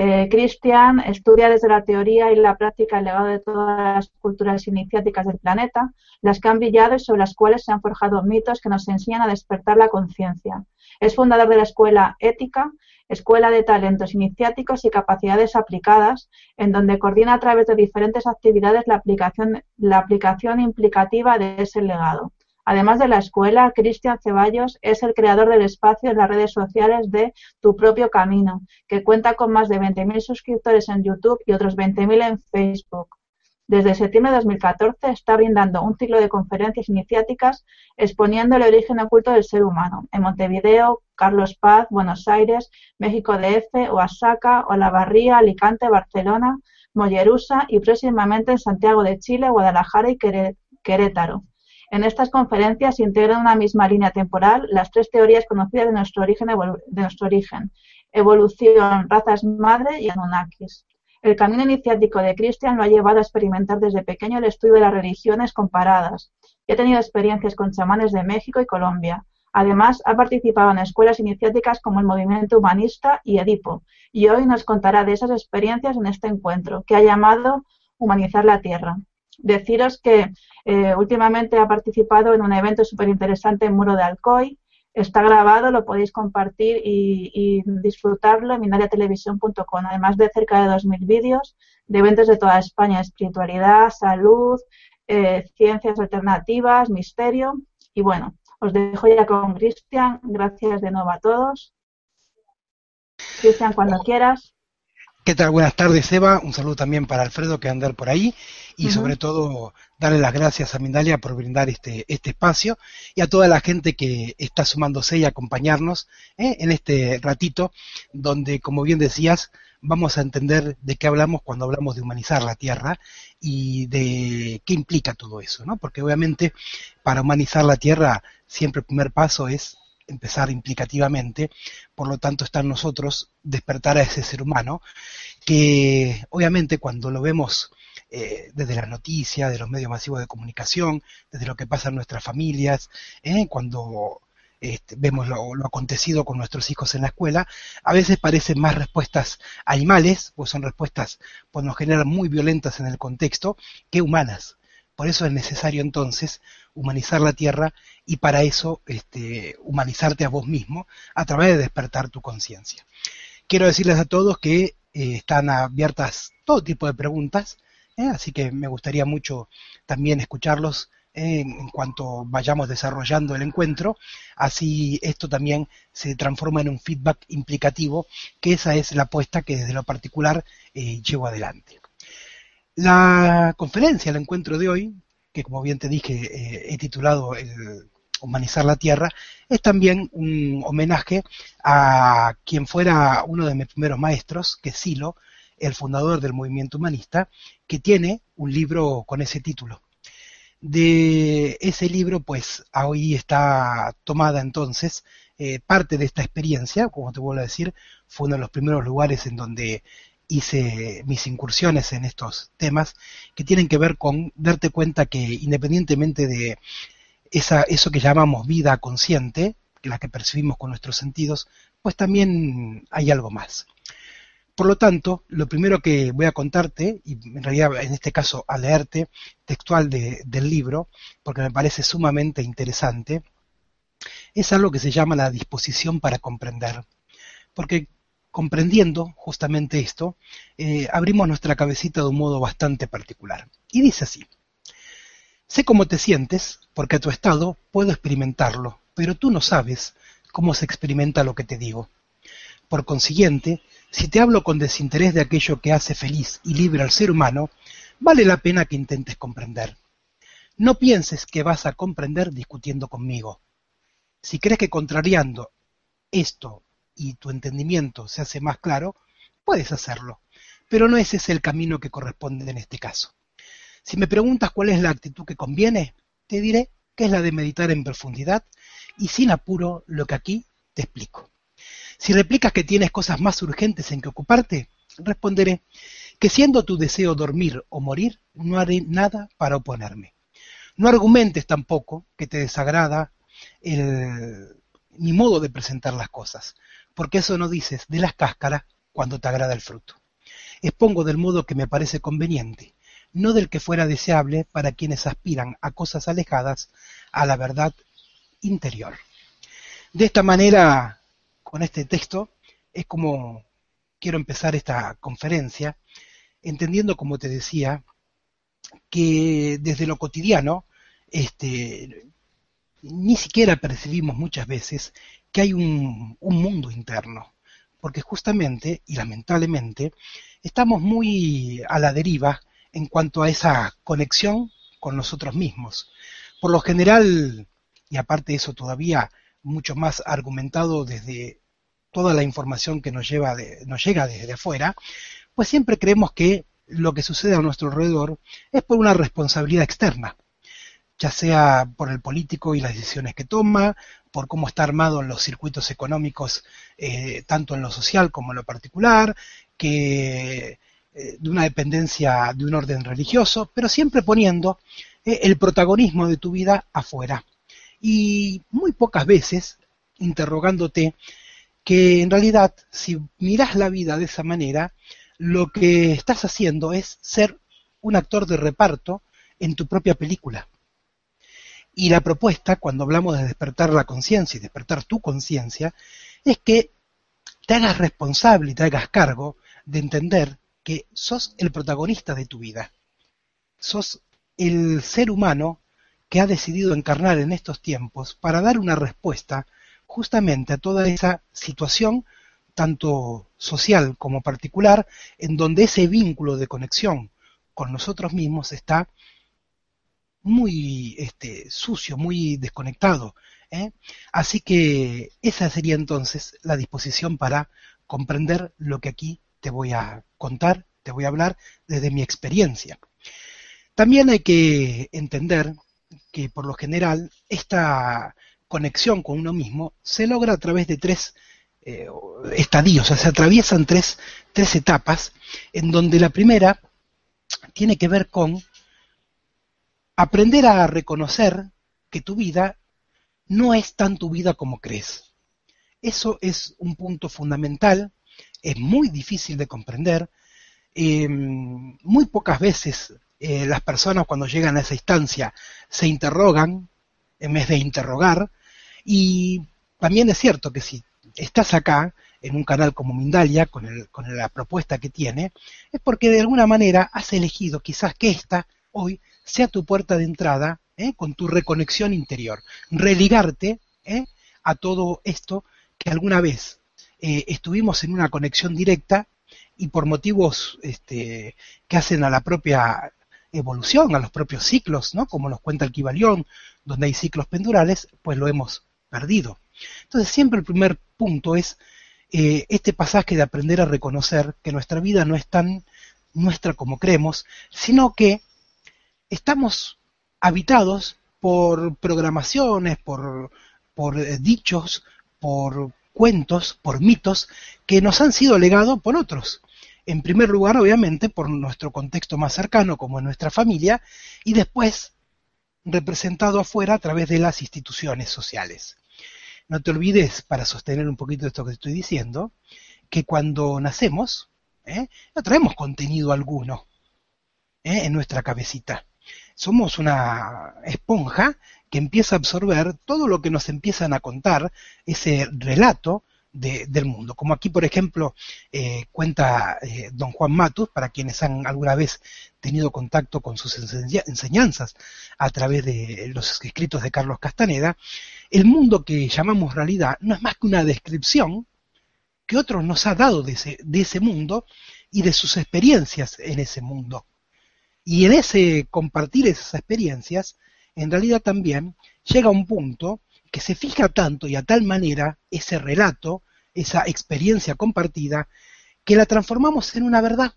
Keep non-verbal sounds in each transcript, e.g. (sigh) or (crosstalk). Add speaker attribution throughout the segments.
Speaker 1: Eh, Christian estudia desde la teoría y la práctica el legado de todas las culturas iniciáticas del planeta, las que han brillado y sobre las cuales se han forjado mitos que nos enseñan a despertar la conciencia. Es fundador de la Escuela Ética, Escuela de Talentos Iniciáticos y Capacidades Aplicadas, en donde coordina a través de diferentes actividades la aplicación, la aplicación implicativa de ese legado. Además de la escuela, Cristian Ceballos es el creador del espacio en las redes sociales de Tu propio camino, que cuenta con más de 20.000 suscriptores en YouTube y otros 20.000 en Facebook. Desde septiembre de 2014 está brindando un ciclo de conferencias iniciáticas exponiendo el origen oculto del ser humano en Montevideo, Carlos Paz, Buenos Aires, México DF, Oaxaca, Olavarría, Alicante, Barcelona, Mollerusa y próximamente en Santiago de Chile, Guadalajara y Querétaro. En estas conferencias se integran en una misma línea temporal las tres teorías conocidas de nuestro origen, de nuestro origen evolución, razas madre y Anunnakis. El camino iniciático de Christian lo ha llevado a experimentar desde pequeño el estudio de las religiones comparadas y ha tenido experiencias con chamanes de México y Colombia. Además, ha participado en escuelas iniciáticas como el Movimiento Humanista y Edipo, y hoy nos contará de esas experiencias en este encuentro, que ha llamado Humanizar la Tierra. Deciros que eh, últimamente ha participado en un evento súper interesante en Muro de Alcoy. Está grabado, lo podéis compartir y, disfrutarlo en minariatelevisión.com, además de cerca de 2.000 vídeos de eventos de toda España, espiritualidad, salud, eh, ciencias alternativas, misterio. Y bueno, os dejo ya con Cristian. Gracias de nuevo a todos. Cristian, cuando quieras.
Speaker 2: ¿Qué tal? Buenas tardes, Eva. Un saludo también para Alfredo, que andar por ahí. Y sobre todo, darle las gracias a Mindalia por brindar este, este espacio y a toda la gente que está sumándose y acompañarnos ¿eh? en este ratito, donde, como bien decías, vamos a entender de qué hablamos cuando hablamos de humanizar la Tierra y de qué implica todo eso, ¿no? Porque obviamente, para humanizar la Tierra, siempre el primer paso es empezar implicativamente, por lo tanto está en nosotros despertar a ese ser humano que obviamente cuando lo vemos eh, desde las noticias, de los medios masivos de comunicación, desde lo que pasa en nuestras familias, eh, cuando este, vemos lo, lo, acontecido con nuestros hijos en la escuela, a veces parecen más respuestas animales, pues son respuestas, pues nos generan muy violentas en el contexto, que humanas. Por eso es necesario entonces humanizar la tierra y para eso este, humanizarte a vos mismo a través de despertar tu conciencia. Quiero decirles a todos que eh, están abiertas todo tipo de preguntas, ¿eh? así que me gustaría mucho también escucharlos ¿eh? en cuanto vayamos desarrollando el encuentro, así esto también se transforma en un feedback implicativo, que esa es la apuesta que desde lo particular llevo adelante. La conferencia, el encuentro de hoy, que como bien te dije eh, he titulado el Humanizar la Tierra, es también un homenaje a quien fuera uno de mis primeros maestros, que es Silo, el fundador del movimiento humanista, que tiene un libro con ese título. De ese libro, pues, hoy está tomada entonces eh, parte de esta experiencia, como te vuelvo a decir, fue uno de los primeros lugares en donde hice mis incursiones en estos temas que tienen que ver con darte cuenta que independientemente de esa, eso que llamamos vida consciente, la que percibimos con nuestros sentidos, pues también hay algo más. Por lo tanto, lo primero que voy a contarte, y en realidad en este caso a leerte textual del libro, porque me parece sumamente interesante, es algo que se llama la disposición para comprender. Porque comprendiendo justamente esto, eh, abrimos nuestra cabecita de un modo bastante particular. Y dice así, sé cómo te sientes, porque tu estado puedo experimentarlo, pero tú no sabes cómo se experimenta lo que te digo. Por consiguiente, si te hablo con desinterés de aquello que hace feliz y libre al ser humano, vale la pena que intentes comprender. No pienses que vas a comprender discutiendo conmigo. Si crees que contrariando esto y tu entendimiento se hace más claro, puedes hacerlo. Pero no ese es el camino que corresponde en este caso. Si me preguntas cuál es la actitud que conviene, te diré que es la de meditar en profundidad y sin apuro lo que aquí te explico. Si replicas que tienes cosas más urgentes en que ocuparte, responderé que siendo tu deseo dormir o morir, no haré nada para oponerme. No argumentes tampoco que te desagrada mi modo de presentar las cosas, porque eso no dices de las cáscaras cuando te agrada el fruto. Expongo del modo que me parece conveniente, no del que fuera deseable para quienes aspiran a cosas alejadas a la verdad interior. De esta manera, con este texto, es como quiero empezar esta conferencia, entendiendo, como te decía, que desde lo cotidiano, este, ni siquiera percibimos muchas veces que hay un, un mundo interno, porque justamente y lamentablemente estamos muy a la deriva en cuanto a esa conexión con nosotros mismos. Por lo general, y aparte de eso todavía mucho más argumentado desde toda la información que nos, lleva nos llega desde afuera, pues siempre creemos que lo que sucede a nuestro alrededor es por una responsabilidad externa, ya sea por el político y las decisiones que toma, por cómo está armado en los circuitos económicos, eh, tanto en lo social como en lo particular, eh, de una dependencia de un orden religioso, pero siempre poniendo eh, el protagonismo de tu vida afuera. Y muy pocas veces interrogándote que en realidad si miras la vida de esa manera, lo que estás haciendo es ser un actor de reparto en tu propia película. Y la propuesta, cuando hablamos de despertar la conciencia y despertar tu conciencia, es que te hagas responsable y te hagas cargo de entender que sos el protagonista de tu vida. Sos el ser humano que ha decidido encarnar en estos tiempos para dar una respuesta justamente a toda esa situación, tanto social como particular, en donde ese vínculo de conexión con nosotros mismos está muy este, sucio, muy desconectado. ¿eh? Así que esa sería entonces la disposición para comprender lo que aquí te voy a contar, te voy a hablar desde mi experiencia. También hay que entender que por lo general esta conexión con uno mismo se logra a través de tres eh, estadios, o sea, se atraviesan tres, tres etapas, en donde la primera tiene que ver con aprender a reconocer que tu vida no es tan tu vida como crees. Eso es un punto fundamental es muy difícil de comprender. Em, muy pocas veces eh, las personas cuando llegan a esa instancia se interrogan en vez de interrogar. Y también es cierto que si estás acá, en un canal como Mindalia, con, el, con la propuesta que tiene, es porque de alguna manera has elegido quizás que esta hoy sea tu puerta de entrada ¿eh? con tu reconexión interior, religarte ¿eh? a todo esto que alguna vez eh, estuvimos en una conexión directa y por motivos este, que hacen a la propia evolución, a los propios ciclos, ¿no? como nos cuenta el Kibalión, donde hay ciclos pendurales, pues lo hemos perdido. Entonces siempre el primer punto es eh, este pasaje de aprender a reconocer que nuestra vida no es tan nuestra como creemos, sino que estamos habitados por programaciones, por, por eh, dichos, por cuentos, por mitos que nos han sido legados por otros. En primer lugar, obviamente, por nuestro contexto más cercano, como en nuestra familia, y después representado afuera a través de las instituciones sociales. No te olvides, para sostener un poquito esto que estoy diciendo, que cuando nacemos, ¿eh? no traemos contenido alguno ¿eh? en nuestra cabecita. Somos una esponja que empieza a absorber todo lo que nos empiezan a contar, ese relato del mundo. Como aquí, por ejemplo, eh, cuenta eh, don Juan Matus, para quienes han alguna vez tenido contacto con sus enseñanzas a través de los escritos de Carlos Castaneda, el mundo que llamamos realidad no es más que una descripción que otros nos ha dado de ese, de ese mundo y de sus experiencias en ese mundo. Y en ese compartir esas experiencias, en realidad también llega un punto que se fija tanto y a tal manera ese relato, esa experiencia compartida, que la transformamos en una verdad.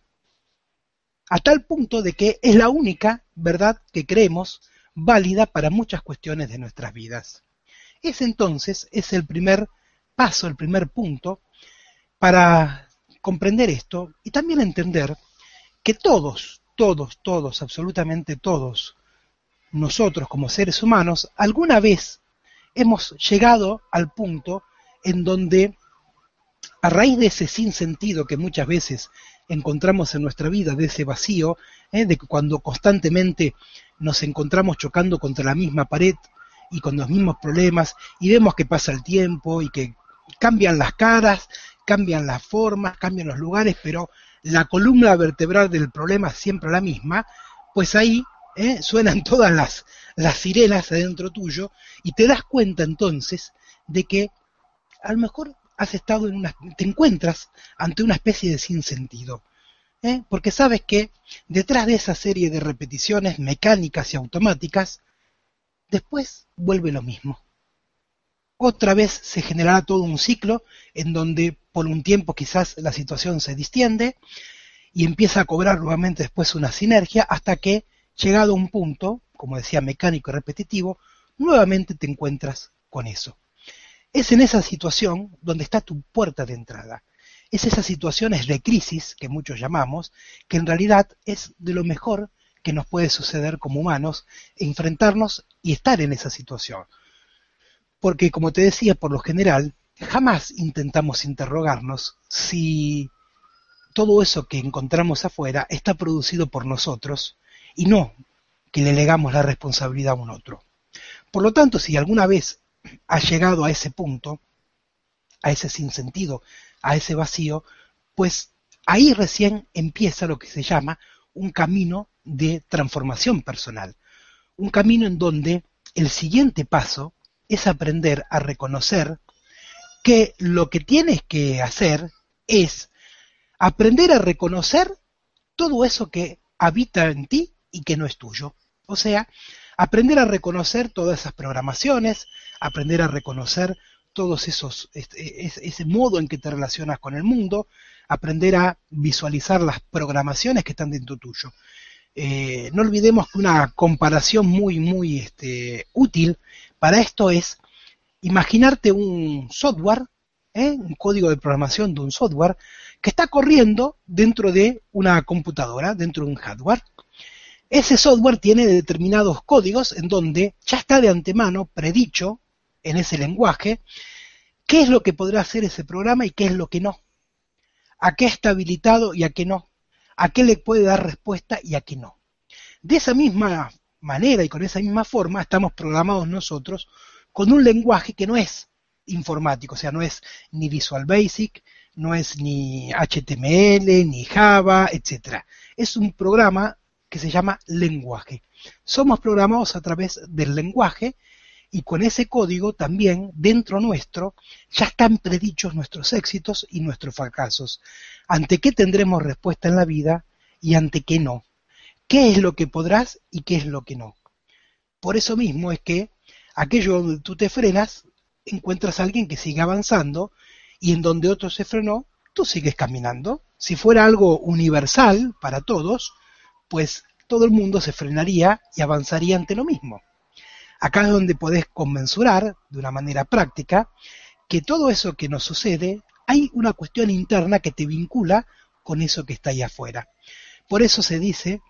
Speaker 2: A tal punto de que es la única verdad que creemos válida para muchas cuestiones de nuestras vidas. Ese entonces es el primer paso, el primer punto para comprender esto y también entender que todos, todos, todos, absolutamente todos, nosotros como seres humanos, alguna vez hemos llegado al punto en donde, a raíz de ese sinsentido que muchas veces encontramos en nuestra vida, de ese vacío, ¿eh? de cuando constantemente nos encontramos chocando contra la misma pared y con los mismos problemas, y vemos que pasa el tiempo y que cambian las caras, cambian las formas, cambian los lugares, pero la columna vertebral del problema es siempre la misma, pues ahí ¿eh? suenan (laughs) todas las, las sirenas adentro tuyo y te das cuenta entonces de que a lo mejor has estado en una, te encuentras ante una especie de sinsentido. ¿eh? Porque sabes que detrás de esa serie de repeticiones mecánicas y automáticas, después vuelve lo mismo. Otra vez se generará todo un ciclo en donde por un tiempo quizás la situación se distiende y empieza a cobrar nuevamente después una sinergia hasta que llegado a un punto, como decía, mecánico y repetitivo, nuevamente te encuentras con eso. Es en esa situación donde está tu puerta de entrada. Es esas situaciones de crisis que muchos llamamos, que en realidad es de lo mejor que nos puede suceder como humanos, enfrentarnos y estar en esa situación. Porque, como te decía, por lo general, jamás intentamos interrogarnos si todo eso que encontramos afuera está producido por nosotros y no que le legamos la responsabilidad a un otro. Por lo tanto, si alguna vez has llegado a ese punto, a ese sinsentido, a ese vacío, pues ahí recién empieza lo que se llama un camino de transformación personal. Un camino en donde el siguiente paso es aprender a reconocer que lo que tienes que hacer es aprender a reconocer todo eso que habita en ti y que no es tuyo. O sea, aprender a reconocer todas esas programaciones, aprender a reconocer todos esos, este, ese modo en que te relacionas con el mundo, aprender a visualizar las programaciones que están dentro tuyo. Eh, no olvidemos que una comparación muy, muy este, útil para esto es imaginarte un software, ¿eh? un código de programación de un software que está corriendo dentro de una computadora, dentro de un hardware. Ese software tiene determinados códigos en donde ya está de antemano predicho en ese lenguaje qué es lo que podrá hacer ese programa y qué es lo que no. A qué está habilitado y a qué no. A qué le puede dar respuesta y a qué no. De esa misma manera y con esa misma forma estamos programados nosotros con un lenguaje que no es informático, o sea, no es ni Visual Basic, no es ni HTML, ni Java, etc. Es un programa que se llama lenguaje. Somos programados a través del lenguaje y con ese código también dentro nuestro ya están predichos nuestros éxitos y nuestros fracasos. Ante qué tendremos respuesta en la vida y ante qué no. ¿Qué es lo que podrás y qué es lo que no? Por eso mismo es que aquello donde tú te frenas, encuentras a alguien que sigue avanzando y en donde otro se frenó, tú sigues caminando. Si fuera algo universal para todos, pues todo el mundo se frenaría y avanzaría ante lo mismo. Acá es donde podés conmensurar, de una manera práctica, que todo eso que nos sucede, hay una cuestión interna que te vincula con eso que está ahí afuera. Por eso se dice,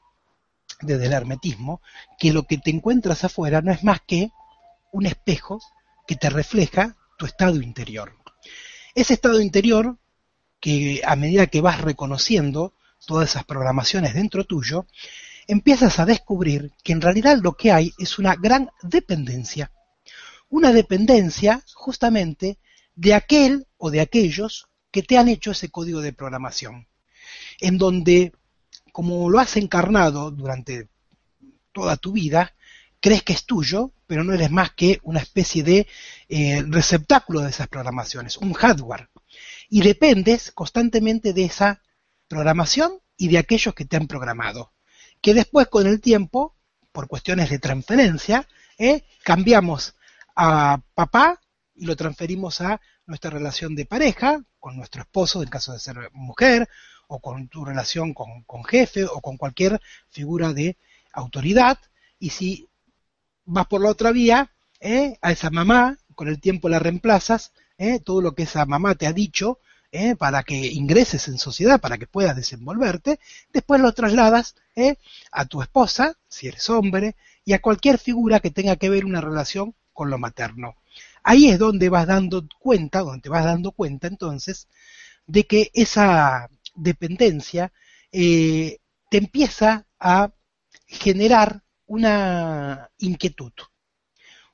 Speaker 2: desde el hermetismo, que lo que te encuentras afuera no es más que un espejo que te refleja tu estado interior. Ese estado interior, que a medida que vas reconociendo, todas esas programaciones dentro tuyo, empiezas a descubrir que en realidad lo que hay es una gran dependencia. Una dependencia justamente de aquel o de aquellos que te han hecho ese código de programación, en donde, como lo has encarnado durante toda tu vida, crees que es tuyo, pero no eres más que una especie de eh, receptáculo de esas programaciones, un hardware. Y dependes constantemente de esa programación y de aquellos que te han programado, que después con el tiempo, por cuestiones de transferencia, ¿eh? cambiamos a papá y lo transferimos a nuestra relación de pareja, con nuestro esposo en caso de ser mujer, o con tu relación con, jefe, o con cualquier figura de autoridad. Y si vas por la otra vía, ¿eh? a esa mamá, con el tiempo la reemplazas, ¿eh? todo lo que esa mamá te ha dicho, ¿eh? para que ingreses en sociedad, para que puedas desenvolverte, después lo trasladas a tu esposa, si eres hombre, y a cualquier figura que tenga que ver una relación con lo materno. Ahí es donde vas dando cuenta, donde te vas dando cuenta entonces, de que esa dependencia eh, te empieza a generar una inquietud.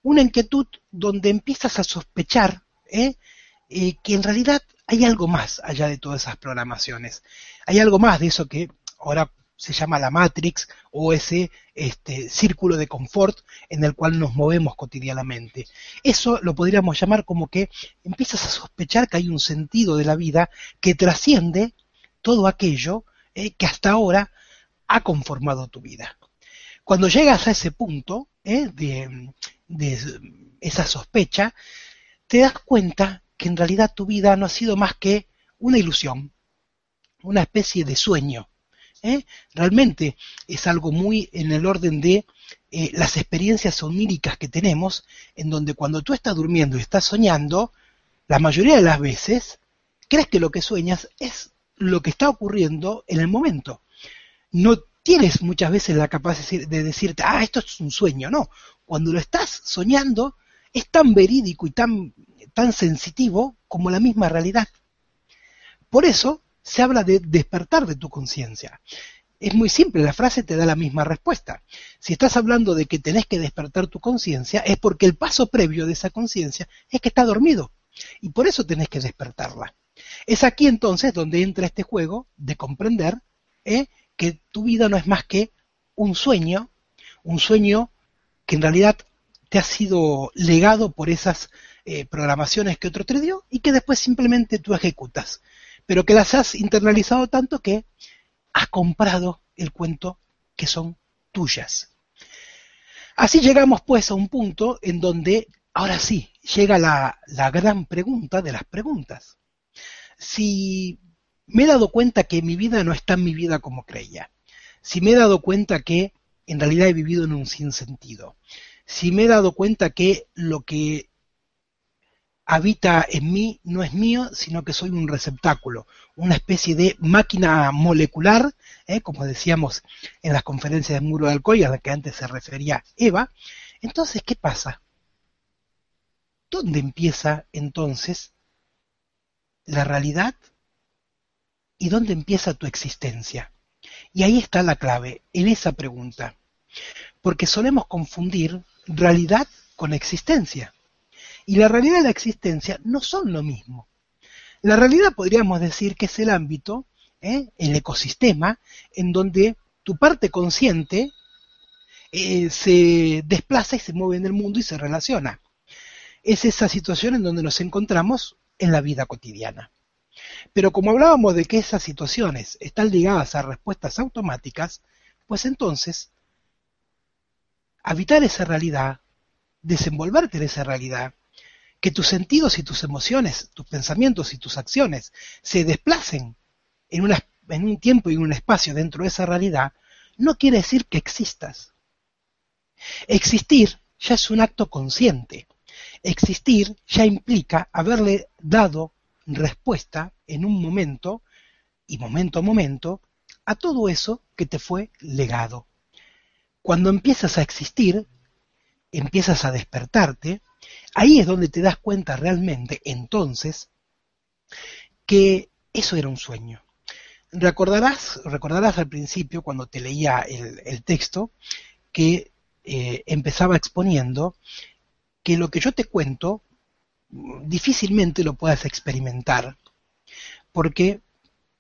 Speaker 2: Una inquietud donde empiezas a sospechar ¿eh? Eh, que en realidad hay algo más allá de todas esas programaciones. Hay algo más de eso que ahora se llama la Matrix o ese este, círculo de confort en el cual nos movemos cotidianamente. Eso lo podríamos llamar como que empiezas a sospechar que hay un sentido de la vida que trasciende todo aquello eh, que hasta ahora ha conformado tu vida. Cuando llegas a ese punto eh, de, esa sospecha, te das cuenta que en realidad tu vida no ha sido más que una ilusión, una especie de sueño ¿eh? Realmente es algo muy en el orden de eh, las experiencias oníricas que tenemos, en donde cuando tú estás durmiendo y estás soñando, la mayoría de las veces crees que lo que sueñas es lo que está ocurriendo en el momento. No tienes muchas veces la capacidad de decirte, ah, esto es un sueño, no. Cuando lo estás soñando, es tan verídico y tan, tan sensitivo como la misma realidad. Por eso, se habla de despertar de tu conciencia. Es muy simple, la frase te da la misma respuesta. Si estás hablando de que tenés que despertar tu conciencia, es porque el paso previo de esa conciencia es que está dormido. Y por eso tenés que despertarla. Es aquí entonces donde entra este juego de comprender ¿eh? Que tu vida no es más que un sueño, un sueño que en realidad te ha sido legado por esas eh, programaciones que otro te dio y que después simplemente tú ejecutas pero que las has internalizado tanto que has comprado el cuento que son tuyas. Así llegamos pues a un punto en donde ahora sí llega la, la gran pregunta de las preguntas. Si me he dado cuenta que mi vida no es tan mi vida como creía, si me he dado cuenta que en realidad he vivido en un sinsentido, si me he dado cuenta que lo que habita en mí no es mío, sino que soy un receptáculo, una especie de máquina molecular, ¿eh? como decíamos en las conferencias de Muro de Alcoy, a la que antes se refería Eva. Entonces, ¿qué pasa? ¿Dónde empieza entonces la realidad y dónde empieza tu existencia? Y ahí está la clave, en esa pregunta. Porque solemos confundir realidad con existencia y la realidad y la existencia no son lo mismo. La realidad podríamos decir que es el ámbito, ¿eh? el ecosistema, en donde tu parte consciente eh, se desplaza y se mueve en el mundo y se relaciona. Es esa situación en donde nos encontramos en la vida cotidiana. Pero como hablábamos de que esas situaciones están ligadas a respuestas automáticas, pues entonces, habitar esa realidad, desenvolverte en esa realidad, que tus sentidos y tus emociones, tus pensamientos y tus acciones se desplacen en, en un tiempo y en un espacio dentro de esa realidad, no quiere decir que existas. Existir ya es un acto consciente. Existir ya implica haberle dado respuesta en un momento y momento a momento a todo eso que te fue legado. Cuando empiezas a existir, empiezas a despertarte, Ahí es donde te das cuenta realmente, entonces, que eso era un sueño. Recordarás, recordarás al principio, cuando te leía el, texto, que eh, empezaba exponiendo que lo que yo te cuento difícilmente lo puedas experimentar, porque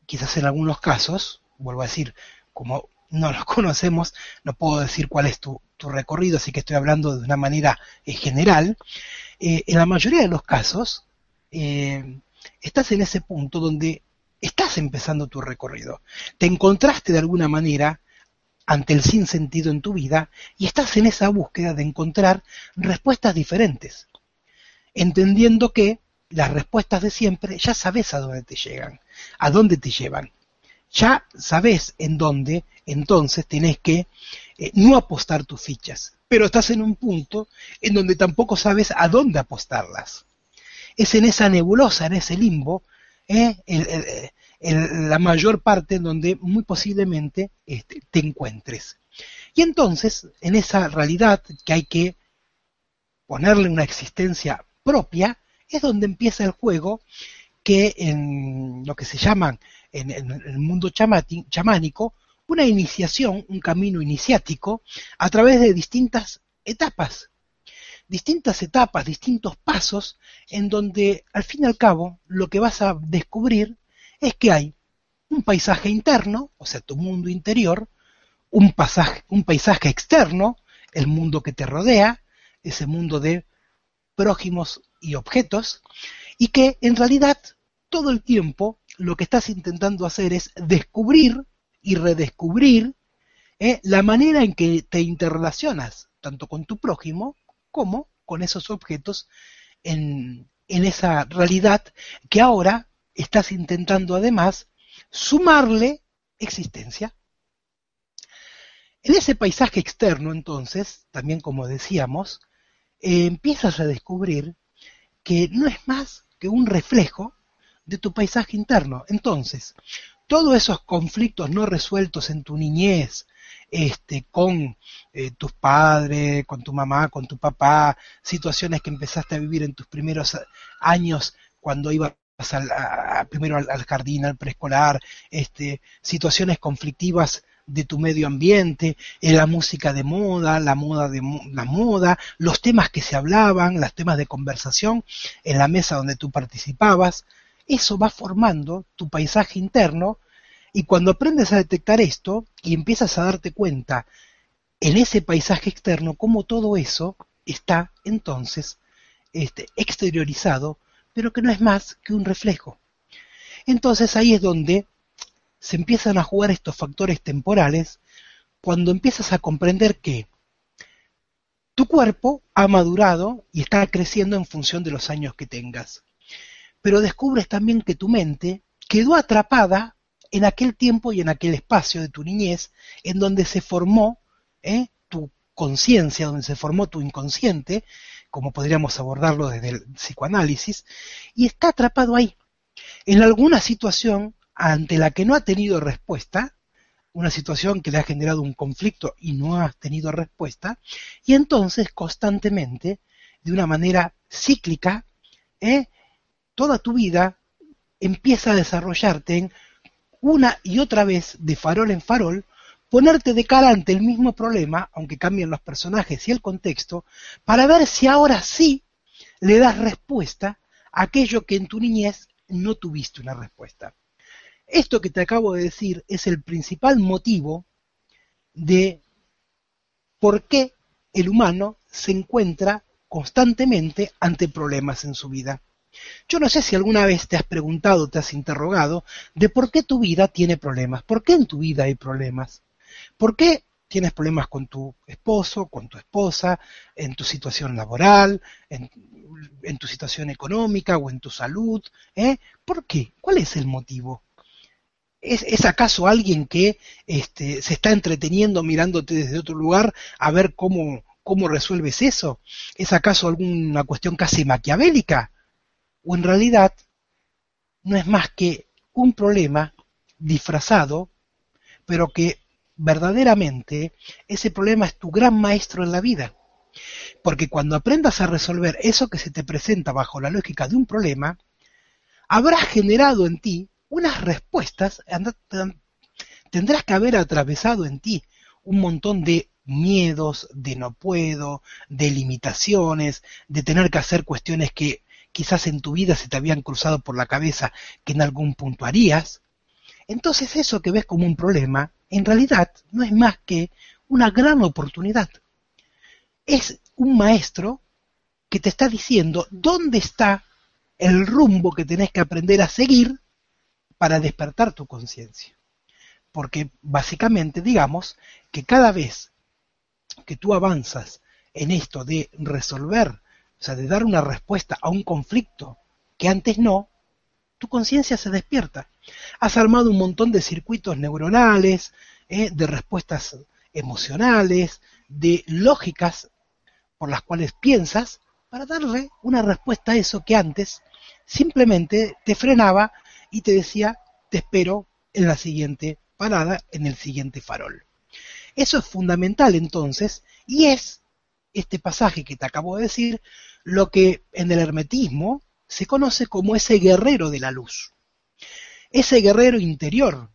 Speaker 2: quizás en algunos casos, vuelvo a decir, como no los (laughs) conocemos, no puedo decir cuál es tu, recorrido, así que estoy hablando de una manera eh, general. Eh, en la mayoría de los casos, eh, estás en ese punto donde estás empezando tu recorrido. Te encontraste de alguna manera ante el sinsentido en tu vida y estás en esa búsqueda de encontrar respuestas diferentes, entendiendo que las respuestas de siempre ya sabes a dónde te llegan, a dónde te llevan. Ya sabes en dónde, entonces tenés que eh, no apostar tus fichas, pero estás en un punto en donde tampoco sabes a dónde apostarlas. Es en esa nebulosa, en ese limbo, eh, la mayor parte en donde muy posiblemente este, te encuentres. Y entonces, en esa realidad que hay que ponerle una existencia propia, es donde empieza el juego que en lo que se llama en, el mundo chamánico una iniciación, un camino iniciático a través de distintas etapas, distintas etapas, distintos pasos en donde al fin y al cabo lo que vas a descubrir es que hay un paisaje interno, o sea, tu mundo interior, un, pasaje, un paisaje externo, el mundo que te rodea, ese mundo de prójimos y objetos, y que en realidad todo el tiempo lo que estás intentando hacer es descubrir y redescubrir eh, la manera en que te interrelacionas tanto con tu prójimo como con esos objetos en, en esa realidad que ahora estás intentando además sumarle existencia. En ese paisaje externo, entonces, también como decíamos, eh, empiezas a descubrir que no es más que un reflejo de tu paisaje interno. Entonces, todos esos conflictos no resueltos en tu niñez, este, con eh, tus padres, con tu mamá, con tu papá, situaciones que empezaste a vivir en tus primeros años cuando ibas al, primero al, jardín, al preescolar, este, situaciones conflictivas de tu medio ambiente, eh, la música de moda, la moda de la moda, los temas que se hablaban, los temas de conversación en la mesa donde tú participabas, eso va formando tu paisaje interno y cuando aprendes a detectar esto y empiezas a darte cuenta en ese paisaje externo cómo todo eso está entonces este, exteriorizado pero que no es más que un reflejo. Entonces ahí es donde se empiezan a jugar estos factores temporales cuando empiezas a comprender que tu cuerpo ha madurado y está creciendo en función de los años que tengas. Pero descubres también que tu mente quedó atrapada en aquel tiempo y en aquel espacio de tu niñez en donde se formó ¿eh? tu conciencia, donde se formó tu inconsciente, como podríamos abordarlo desde el psicoanálisis, y está atrapado ahí, en alguna situación ante la que no ha tenido respuesta, una situación que le ha generado un conflicto y no ha tenido respuesta, y entonces constantemente, de una manera cíclica, ¿eh? toda tu vida empieza a desarrollarte en una y otra vez, de farol en farol, ponerte de cara ante el mismo problema, aunque cambien los personajes y el contexto, para ver si ahora sí le das respuesta a aquello que en tu niñez no tuviste una respuesta. Esto que te acabo de decir es el principal motivo de por qué el humano se encuentra constantemente ante problemas en su vida. Yo no sé si alguna vez te has preguntado, te has interrogado de por qué tu vida tiene problemas, por qué en tu vida hay problemas. ¿Por qué tienes problemas con tu esposo, con tu esposa, en tu situación laboral, en, tu situación económica o en tu salud? ¿eh? ¿Por qué? ¿Cuál es el motivo? ¿Es, acaso alguien que este, se está entreteniendo mirándote desde otro lugar a ver cómo, cómo resuelves eso? ¿Es acaso alguna cuestión casi maquiavélica? ¿O en realidad no es más que un problema disfrazado, pero que verdaderamente ese problema es tu gran maestro en la vida. Porque cuando aprendas a resolver eso que se te presenta bajo la lógica de un problema, habrás generado en ti unas respuestas, tendrás que haber atravesado en ti un montón de miedos, de no puedo, de limitaciones, de tener que hacer cuestiones que quizás en tu vida se te habían cruzado por la cabeza que en algún punto harías. Entonces eso que ves como un problema en realidad no es más que una gran oportunidad. Es un maestro que te está diciendo dónde está el rumbo que tenés que aprender a seguir para despertar tu conciencia. porque básicamente digamos que cada vez que tú avanzas en esto de resolver, o sea, de dar una respuesta a un conflicto que antes no, tu conciencia se despierta. Has armado un montón de circuitos neuronales, ¿eh? de respuestas emocionales, de lógicas por las cuales piensas, para darle una respuesta a eso que antes simplemente te frenaba y te decía, te espero en la siguiente parada, en el siguiente farol. Eso es fundamental entonces, y es este pasaje que te acabo de decir, lo que en el hermetismo se conoce como ese guerrero de la luz, ese guerrero interior.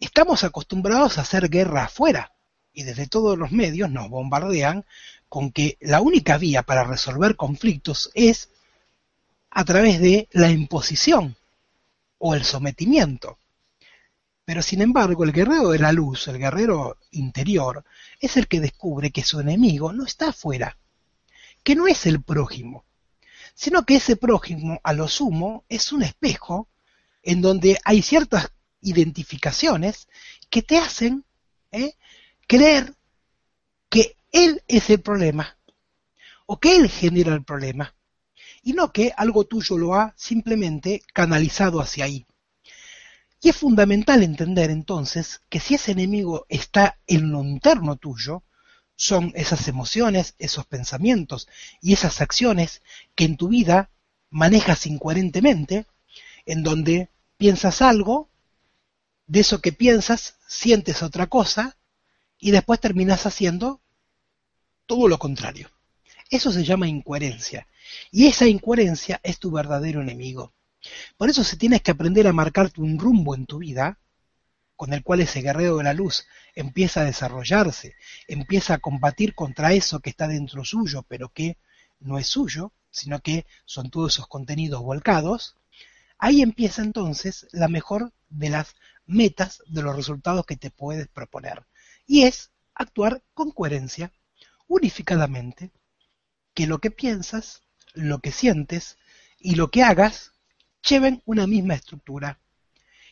Speaker 2: Estamos acostumbrados a hacer guerra afuera y desde todos los medios nos bombardean con que la única vía para resolver conflictos es a través de la imposición o el sometimiento. Pero sin embargo, el guerrero de la luz, el guerrero interior, es el que descubre que su enemigo no está afuera, que no es el prójimo, sino que ese prójimo, a lo sumo, es un espejo en donde hay ciertas identificaciones que te hacen ¿eh? creer que él es el problema, o que él genera el problema, y no que algo tuyo lo ha simplemente canalizado hacia ahí. Y es fundamental entender entonces que si ese enemigo está en lo interno tuyo, son esas emociones, esos pensamientos y esas acciones que en tu vida manejas incoherentemente, en donde piensas algo, de eso que piensas sientes otra cosa y después terminas haciendo todo lo contrario. Eso se llama incoherencia y esa incoherencia es tu verdadero enemigo. Por eso si tienes que aprender a marcarte un rumbo en tu vida, con el cual ese guerrero de la luz empieza a desarrollarse, empieza a combatir contra eso que está dentro suyo, pero que no es suyo, sino que son todos esos contenidos volcados, ahí empieza entonces la mejor de las metas de los resultados que te puedes proponer. Y es actuar con coherencia, unificadamente, que lo que piensas, lo que sientes y lo que hagas lleven una misma estructura.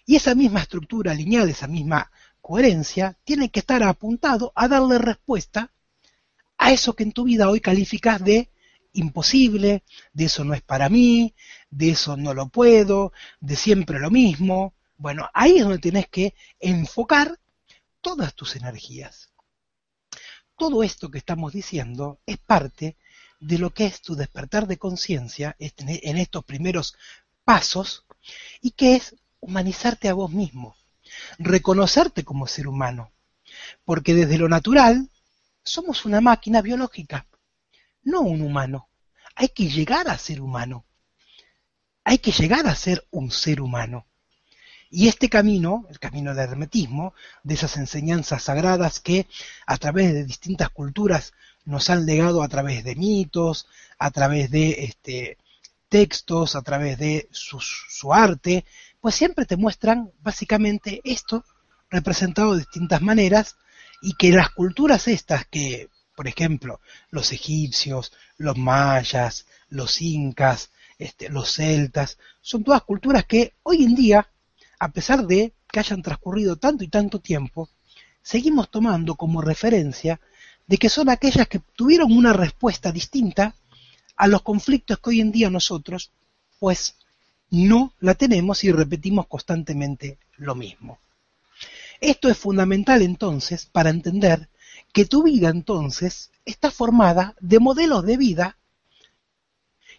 Speaker 2: Y esa misma estructura lineal, esa misma coherencia, tiene que estar apuntado a darle respuesta a eso que en tu vida hoy calificas de imposible, de eso no es para mí, de eso no lo puedo, de siempre lo mismo. Bueno, ahí es donde tienes que enfocar todas tus energías. Todo esto que estamos diciendo es parte de lo que es tu despertar de conciencia en estos primeros pasos y que es humanizarte a vos mismo, reconocerte como ser humano, porque desde lo natural somos una máquina biológica, no un humano. Hay que llegar a ser humano, hay que llegar a ser un ser humano. Y este camino, el camino del hermetismo, de esas enseñanzas sagradas que a través de distintas culturas nos han legado a través de mitos, a través de este, textos, a través de su arte, pues siempre te muestran básicamente esto representado de distintas maneras y que las culturas estas que, por ejemplo, los egipcios, los mayas, los incas, este, los celtas, son todas culturas que hoy en día, a pesar de que hayan transcurrido tanto y tanto tiempo, seguimos tomando como referencia de que son aquellas que tuvieron una respuesta distinta a los conflictos que hoy en día nosotros, pues, no la tenemos y repetimos constantemente lo mismo. Esto es fundamental entonces para entender que tu vida entonces está formada de modelos de vida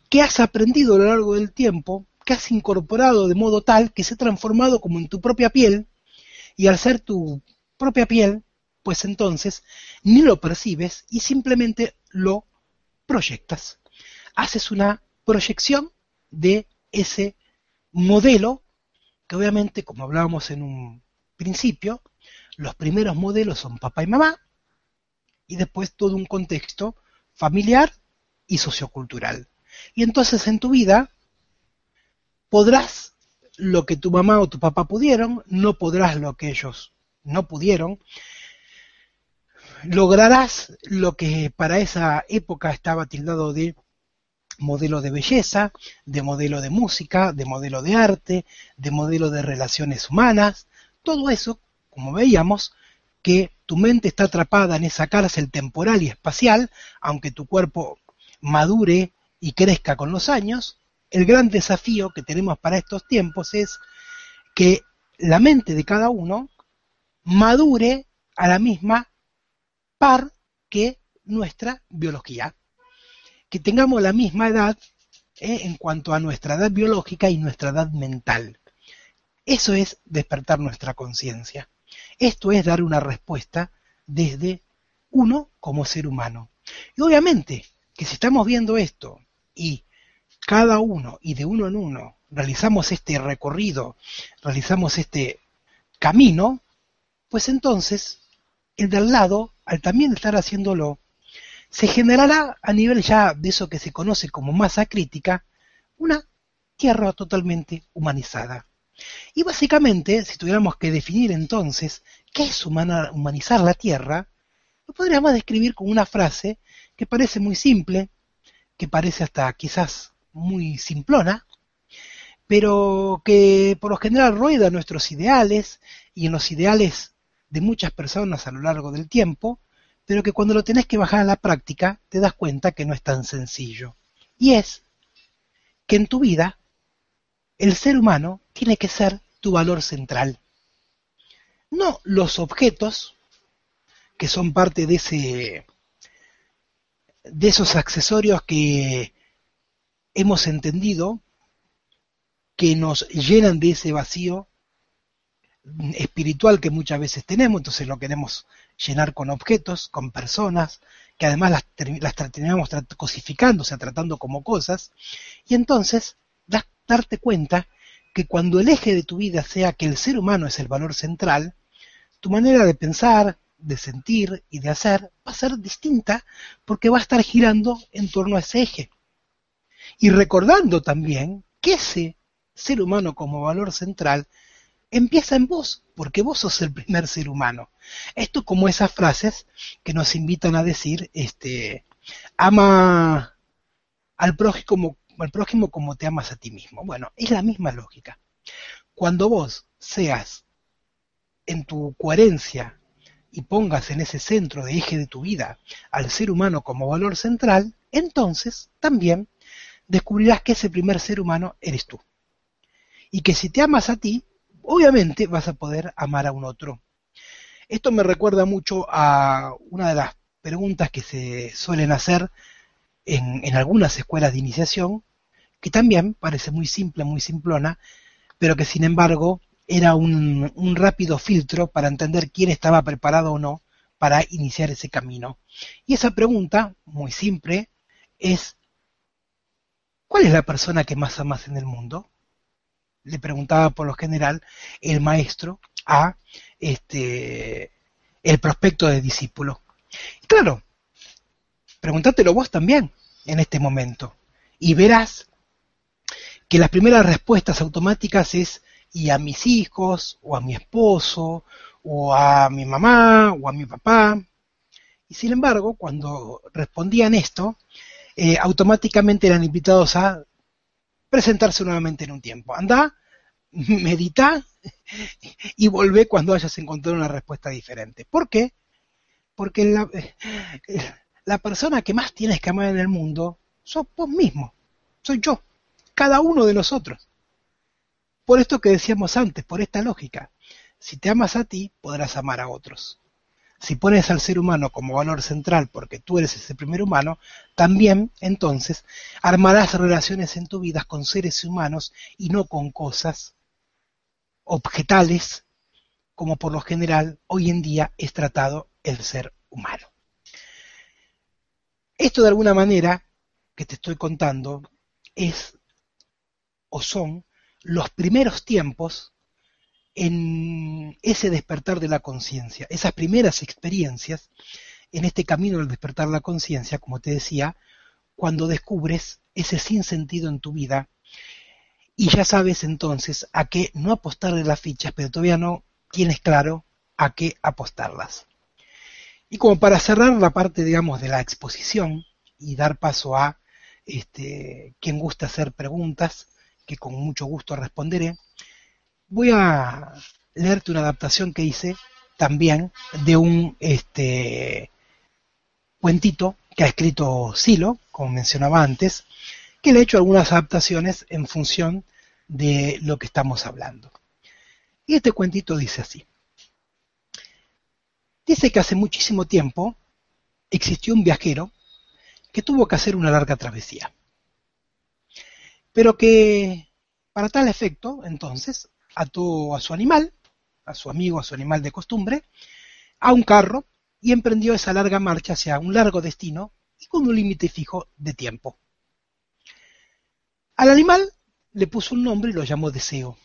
Speaker 2: que has aprendido a lo largo del tiempo, que has incorporado de modo tal que se ha transformado como en tu propia piel y al ser tu propia piel, pues entonces ni lo percibes y simplemente lo proyectas. Haces una proyección de ese modelo, que obviamente, como hablábamos en un principio, los primeros modelos son papá y mamá, y después todo un contexto familiar y sociocultural. Y entonces en tu vida podrás lo que tu mamá o tu papá pudieron, no podrás lo que ellos no pudieron, lograrás lo que para esa época estaba tildado de modelo de belleza, de modelo de música, de modelo de arte, de modelo de relaciones humanas, todo eso como veíamos, que tu mente está atrapada en esa cárcel temporal y espacial, aunque tu cuerpo madure y crezca con los años, el gran desafío que tenemos para estos tiempos es que la mente de cada uno madure a la misma par que nuestra biología. Que tengamos la misma edad eh, en cuanto a nuestra edad biológica y nuestra edad mental. Eso es despertar nuestra conciencia. Esto es dar una respuesta desde uno como ser humano. Y obviamente que si estamos viendo esto y cada uno y de uno en uno realizamos este recorrido, realizamos este camino, pues entonces el de al lado, al también estar haciéndolo, se generará a nivel ya de eso que se conoce como masa crítica, una tierra totalmente humanizada. Y básicamente, si tuviéramos que definir entonces qué es humanizar la tierra, lo podríamos describir con una frase que parece muy simple, que parece hasta quizás muy simplona, pero que por lo general rueda nuestros ideales y en los ideales de muchas personas a lo largo del tiempo, pero que cuando lo tenés que bajar a la práctica te das cuenta que no es tan sencillo. Y es que en tu vida el ser humano tiene que ser tu valor central. No los objetos que son parte de ese de esos accesorios que hemos entendido que nos llenan de ese vacío espiritual que muchas veces tenemos, entonces lo queremos llenar con objetos, con personas, que además las, las terminamos cosificando, o sea, tratando como cosas, y entonces darte cuenta que cuando el eje de tu vida sea que el ser humano es el valor central, tu manera de pensar, de sentir y de hacer va a ser distinta porque va a estar girando en torno a ese eje. Y recordando también que ese ser humano como valor central empieza en vos, porque vos sos el primer ser humano. Esto como esas frases que nos invitan a decir, este, ama al prójimo, al prójimo como te amas a ti mismo. Bueno, es la misma lógica. Cuando vos seas en tu coherencia y pongas en ese centro de eje de tu vida al ser humano como valor central, entonces también descubrirás que ese primer ser humano eres tú. Y que si te amas a ti, obviamente vas a poder amar a un otro. Esto me recuerda mucho a una de las preguntas que se suelen hacer en, algunas escuelas de iniciación, que también parece muy simple, muy simplona, pero que sin embargo era un, rápido filtro para entender quién estaba preparado o no para iniciar ese camino. Y esa pregunta, muy simple, es, ¿cuál es la persona que más amas en el mundo? Le preguntaba por lo general el maestro a este el prospecto de discípulo. Y claro, pregúntatelo vos también en este momento y verás que las primeras respuestas automáticas es y a mis hijos o a mi esposo o a mi mamá o a mi papá. Y sin embargo, cuando respondían esto, eh, automáticamente eran invitados a presentarse nuevamente en un tiempo. Anda, (laughs) medita y volvé cuando hayas encontrado una respuesta diferente. ¿Por qué? Porque la, (laughs) la persona que más tienes que amar en el mundo sos vos mismo, soy yo, cada uno de nosotros. Por esto que decíamos antes, por esta lógica, si te amas a ti, podrás amar a otros. Si pones al ser humano como valor central porque tú eres ese primer humano, también entonces armarás relaciones en tu vida con seres humanos y no con cosas objetales como por lo general hoy en día es tratado el ser humano. Esto de alguna manera que te estoy contando es o son los primeros tiempos en ese despertar de la conciencia, esas primeras experiencias en este camino del despertar la conciencia, como te decía, cuando descubres ese sinsentido en tu vida y ya sabes entonces a qué no apostarle las fichas, pero todavía no tienes claro a qué apostarlas. Y como para cerrar la parte, digamos, de la exposición y dar paso a este, quien gusta hacer preguntas, que con mucho gusto responderé, voy a leerte una adaptación que hice también de un este, cuentito que ha escrito Silo, como mencionaba antes, que le ha hecho algunas adaptaciones en función de lo que estamos hablando. Y este cuentito dice así. Dice que hace muchísimo tiempo existió un viajero que tuvo que hacer una larga travesía. Pero que para tal efecto, entonces, ató a su animal, a su amigo, a su animal de costumbre, a un carro y emprendió esa larga marcha hacia un largo destino y con un límite fijo de tiempo. Al animal le puso un nombre y lo llamó deseo.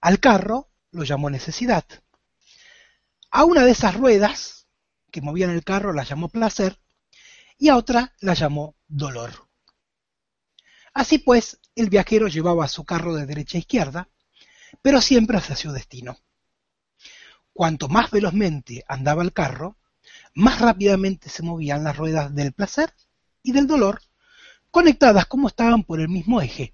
Speaker 2: Al carro lo llamó necesidad. A una de esas ruedas que movían el carro la llamó placer y a otra la llamó dolor. Así pues, el viajero llevaba su carro de derecha a izquierda, pero siempre hacia su destino. Cuanto más velozmente andaba el carro, más rápidamente se movían las ruedas del placer y del dolor, conectadas como estaban por el mismo eje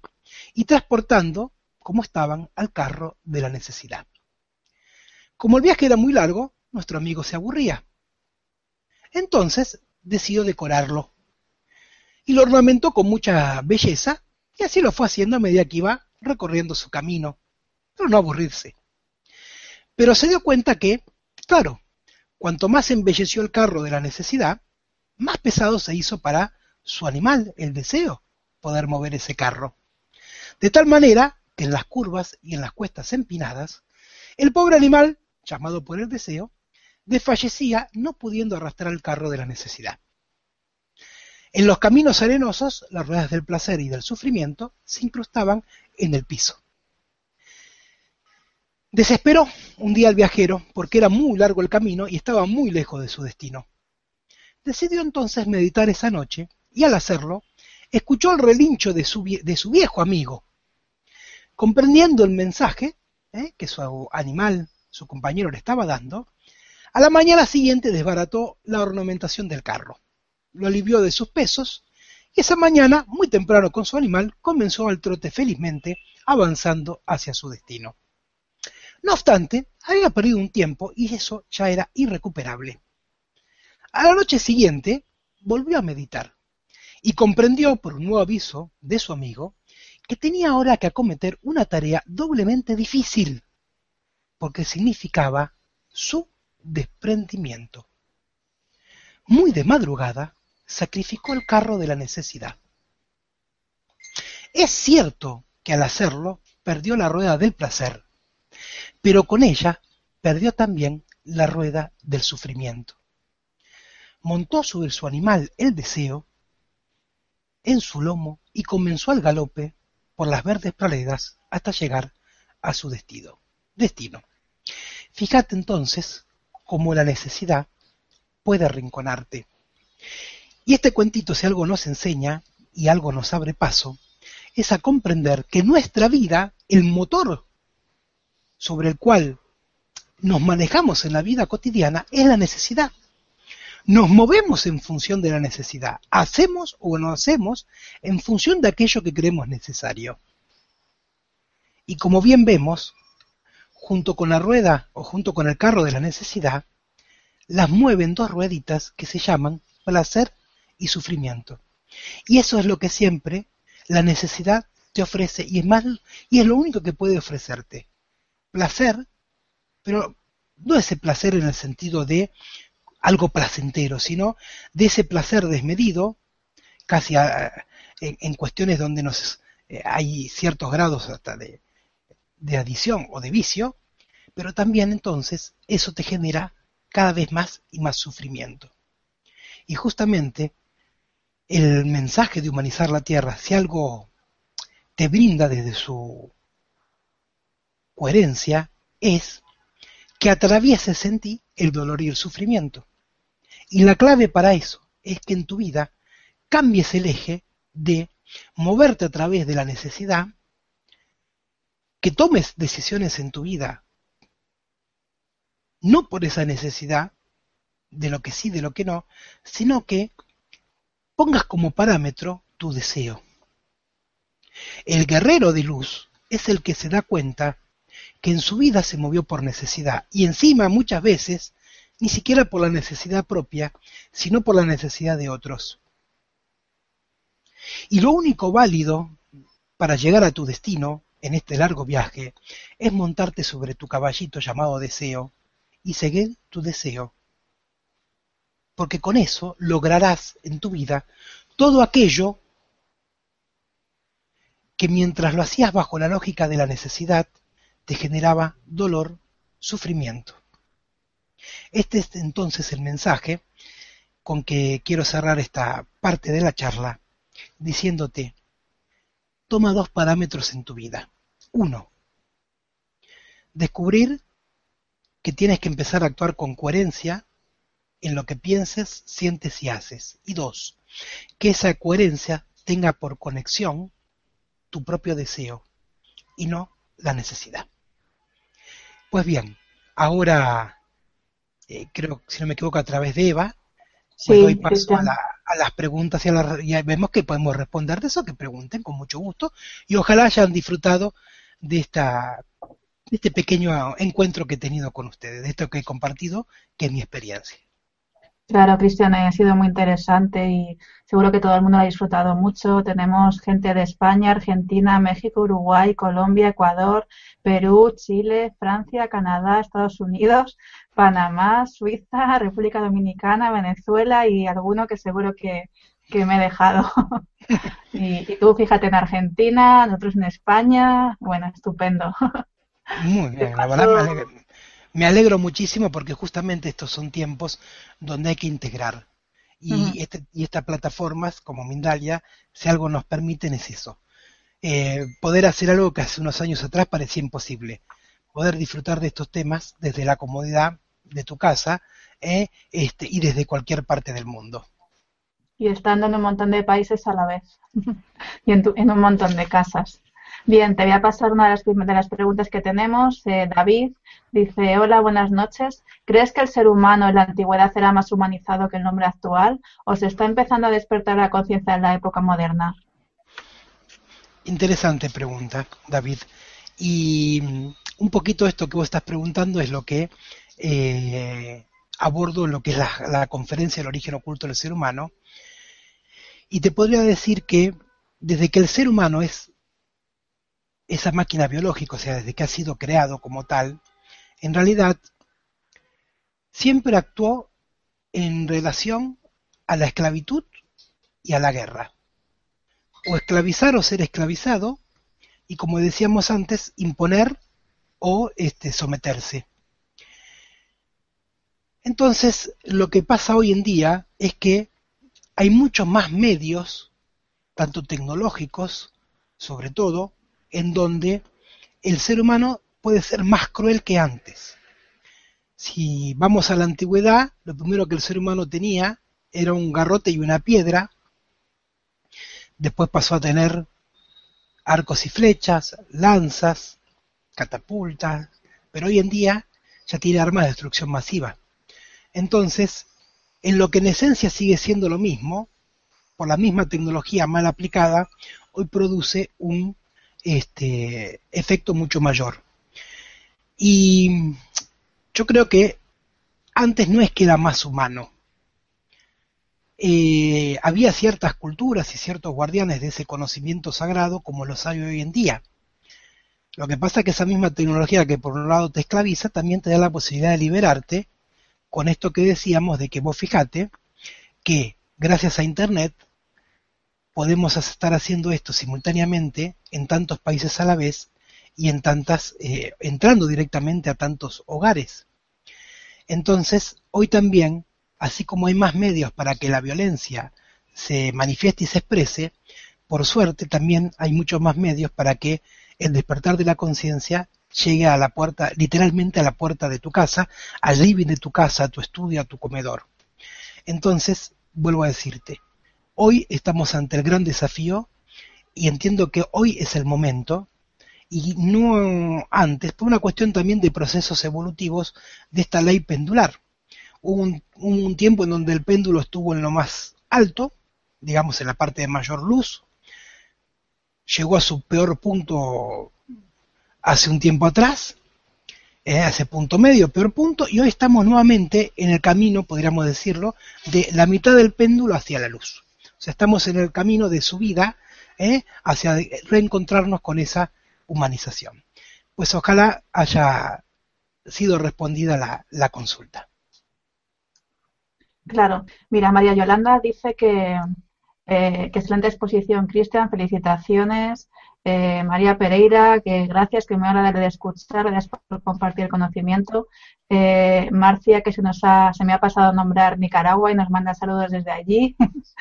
Speaker 2: y transportando como estaban al carro de la necesidad. Como el viaje era muy largo, nuestro amigo se aburría. Entonces decidió decorarlo y lo ornamentó con mucha belleza y así lo fue haciendo a medida que iba recorriendo su camino, pero no aburrirse. Pero se dio cuenta que, claro, cuanto más embelleció el carro de la necesidad, más pesado se hizo para su animal, el deseo, poder mover ese carro. De tal manera que en las curvas y en las cuestas empinadas, el pobre animal, llamado por el deseo, desfallecía no pudiendo arrastrar el carro de la necesidad. En los caminos arenosos, las ruedas del placer y del sufrimiento se incrustaban en el piso. Desesperó un día el viajero porque era muy largo el camino y estaba muy lejos de su destino. Decidió entonces meditar esa noche y al hacerlo, escuchó el relincho de su, viejo amigo. Comprendiendo el mensaje ¿eh? que su animal, su compañero, le estaba dando, a la mañana siguiente desbarató la ornamentación del carro lo alivió de sus pesos, y esa mañana, muy temprano con su animal, comenzó al trote felizmente, avanzando hacia su destino. No obstante, había perdido un tiempo y eso ya era irrecuperable. A la noche siguiente, volvió a meditar y comprendió por un nuevo aviso de su amigo que tenía ahora que acometer una tarea doblemente difícil, porque significaba su desprendimiento. Muy de madrugada, sacrificó el carro de la necesidad. Es cierto que al hacerlo perdió la rueda del placer, pero con ella perdió también la rueda del sufrimiento. Montó sobre su animal el deseo en su lomo y comenzó al galope por las verdes praderas hasta llegar a su destino. destino. Fíjate entonces cómo la necesidad puede arrinconarte. Y este cuentito, si algo nos enseña y algo nos abre paso, es a comprender que nuestra vida, el motor sobre el cual nos manejamos en la vida cotidiana, es la necesidad. Nos movemos en función de la necesidad. Hacemos o no hacemos en función de aquello que creemos necesario. Y como bien vemos, junto con la rueda o junto con el carro de la necesidad, las mueven dos rueditas que se llaman placer y sufrimiento. Y eso es lo que siempre la necesidad te ofrece y es más y es lo único que puede ofrecerte. Placer, pero no ese placer en el sentido de algo placentero, sino de ese placer desmedido, casi en, cuestiones donde nos, eh, hay ciertos grados hasta de, de adición o de vicio, pero también entonces eso te genera cada vez más y más sufrimiento. Y justamente el mensaje de humanizar la tierra, si algo te brinda desde su coherencia, es que atravieses en ti el dolor y el sufrimiento. Y la clave para eso es que en tu vida cambies el eje de moverte a través de la necesidad, que tomes decisiones en tu vida, no por esa necesidad de lo que sí, de lo que no, sino que pongas como parámetro tu deseo. El guerrero de luz es el que se da cuenta que en su vida se movió por necesidad y encima muchas veces ni siquiera por la necesidad propia, sino por la necesidad de otros. Y lo único válido para llegar a tu destino en este largo viaje es montarte sobre tu caballito llamado deseo y seguir tu deseo. Porque con eso lograrás en tu vida todo aquello que mientras lo hacías bajo la lógica de la necesidad, te generaba dolor, sufrimiento. Este es entonces el mensaje con que quiero cerrar esta parte de la charla diciéndote, toma dos parámetros en tu vida. Uno, descubrir que tienes que empezar a actuar con coherencia en lo que pienses, sientes y haces. Y dos, que esa coherencia tenga por conexión tu propio deseo y no la necesidad. Pues bien, ahora eh, creo, si no me equivoco, a través de Eva, pues doy paso a, las preguntas y, a vemos que podemos responder de eso, que pregunten con mucho gusto y ojalá hayan disfrutado de esta de este pequeño encuentro que he tenido con ustedes, de esto que he compartido, que es mi experiencia.
Speaker 1: Claro, Cristian, ha sido muy interesante y seguro que todo el mundo lo ha disfrutado mucho. Tenemos gente de España, Argentina, México, Uruguay, Colombia, Ecuador, Perú, Chile, Francia, Canadá, Estados Unidos, (laughs) Panamá, Suiza, República Dominicana, Venezuela y alguno que seguro que, me he dejado. (laughs) y, tú fíjate en Argentina, nosotros en España. Bueno, estupendo.
Speaker 2: Muy bien, la verdad me alegro muchísimo porque justamente estos son tiempos donde hay que integrar. Y, este, y estas plataformas como Mindalia, si algo nos permiten es eso. Eh, poder hacer algo que hace unos años atrás parecía imposible. Poder disfrutar de estos temas desde la comodidad de tu casa eh, este, y desde cualquier parte del mundo.
Speaker 1: Y estando en un montón de países a la vez. (laughs) y en, en un montón de casas. Bien, te voy a pasar una de las, de las preguntas que tenemos. Eh, David dice, hola, buenas noches. ¿Crees que el ser humano en la antigüedad era más humanizado que el hombre actual o se está empezando a despertar la conciencia en la época moderna?
Speaker 2: Interesante pregunta, David. Y mm, un poquito esto que vos estás preguntando es lo que eh, abordo en lo que es la, la conferencia del origen oculto del ser humano. Y te podría decir que desde que el ser humano es esa máquina biológica, o sea, desde que ha sido creado como tal, en realidad siempre actuó en relación a la esclavitud y a la guerra. O esclavizar o ser esclavizado, y como decíamos antes, imponer o este, someterse. Entonces, lo que pasa hoy en día es que hay muchos más medios, tanto tecnológicos, sobre todo, en donde el ser humano puede ser más cruel que antes. Si vamos a la antigüedad, lo primero que el ser humano tenía era un garrote y una piedra, después pasó a tener arcos y flechas, lanzas, catapultas, pero hoy en día ya tiene armas de destrucción masiva. Entonces, en lo que en esencia sigue siendo lo mismo, por la misma tecnología mal aplicada, hoy produce un este efecto mucho mayor. Y yo creo que antes no es que era más humano. Eh, había ciertas culturas y ciertos guardianes de ese conocimiento sagrado como los hay hoy en día. Lo que pasa es que esa misma tecnología que por un lado te esclaviza también te da la posibilidad de liberarte con esto que decíamos de que vos fijate que gracias a Internet podemos estar haciendo esto simultáneamente en tantos países a la vez y en tantas, eh, entrando directamente a tantos hogares. Entonces, hoy también, así como hay más medios para que la violencia se manifieste y se exprese, por suerte también hay muchos más medios para que el despertar de la conciencia llegue a la puerta, literalmente a la puerta de tu casa, al living de tu casa, a tu estudio, a tu comedor. Entonces, vuelvo a decirte, Hoy estamos ante el gran desafío y entiendo que hoy es el momento y no antes, por una cuestión también de procesos evolutivos de esta ley pendular. Hubo un, tiempo en donde el péndulo estuvo en lo más alto, digamos en la parte de mayor luz, llegó a su peor punto hace un tiempo atrás, eh, hace punto medio, peor punto, y hoy estamos nuevamente en el camino, podríamos decirlo, de la mitad del péndulo hacia la luz. Sea, estamos en el camino de subida ¿eh? hacia reencontrarnos con esa humanización. Pues ojalá haya sido respondida la, consulta.
Speaker 1: Claro, mira, María Yolanda dice que, eh, que excelente exposición, Cristian, felicitaciones. Eh, María Pereira, que gracias, que me agrada de escuchar, gracias por compartir el conocimiento. Eh, Marcia, que se nos ha, se me ha pasado nombrar Nicaragua y nos manda saludos desde allí. (laughs)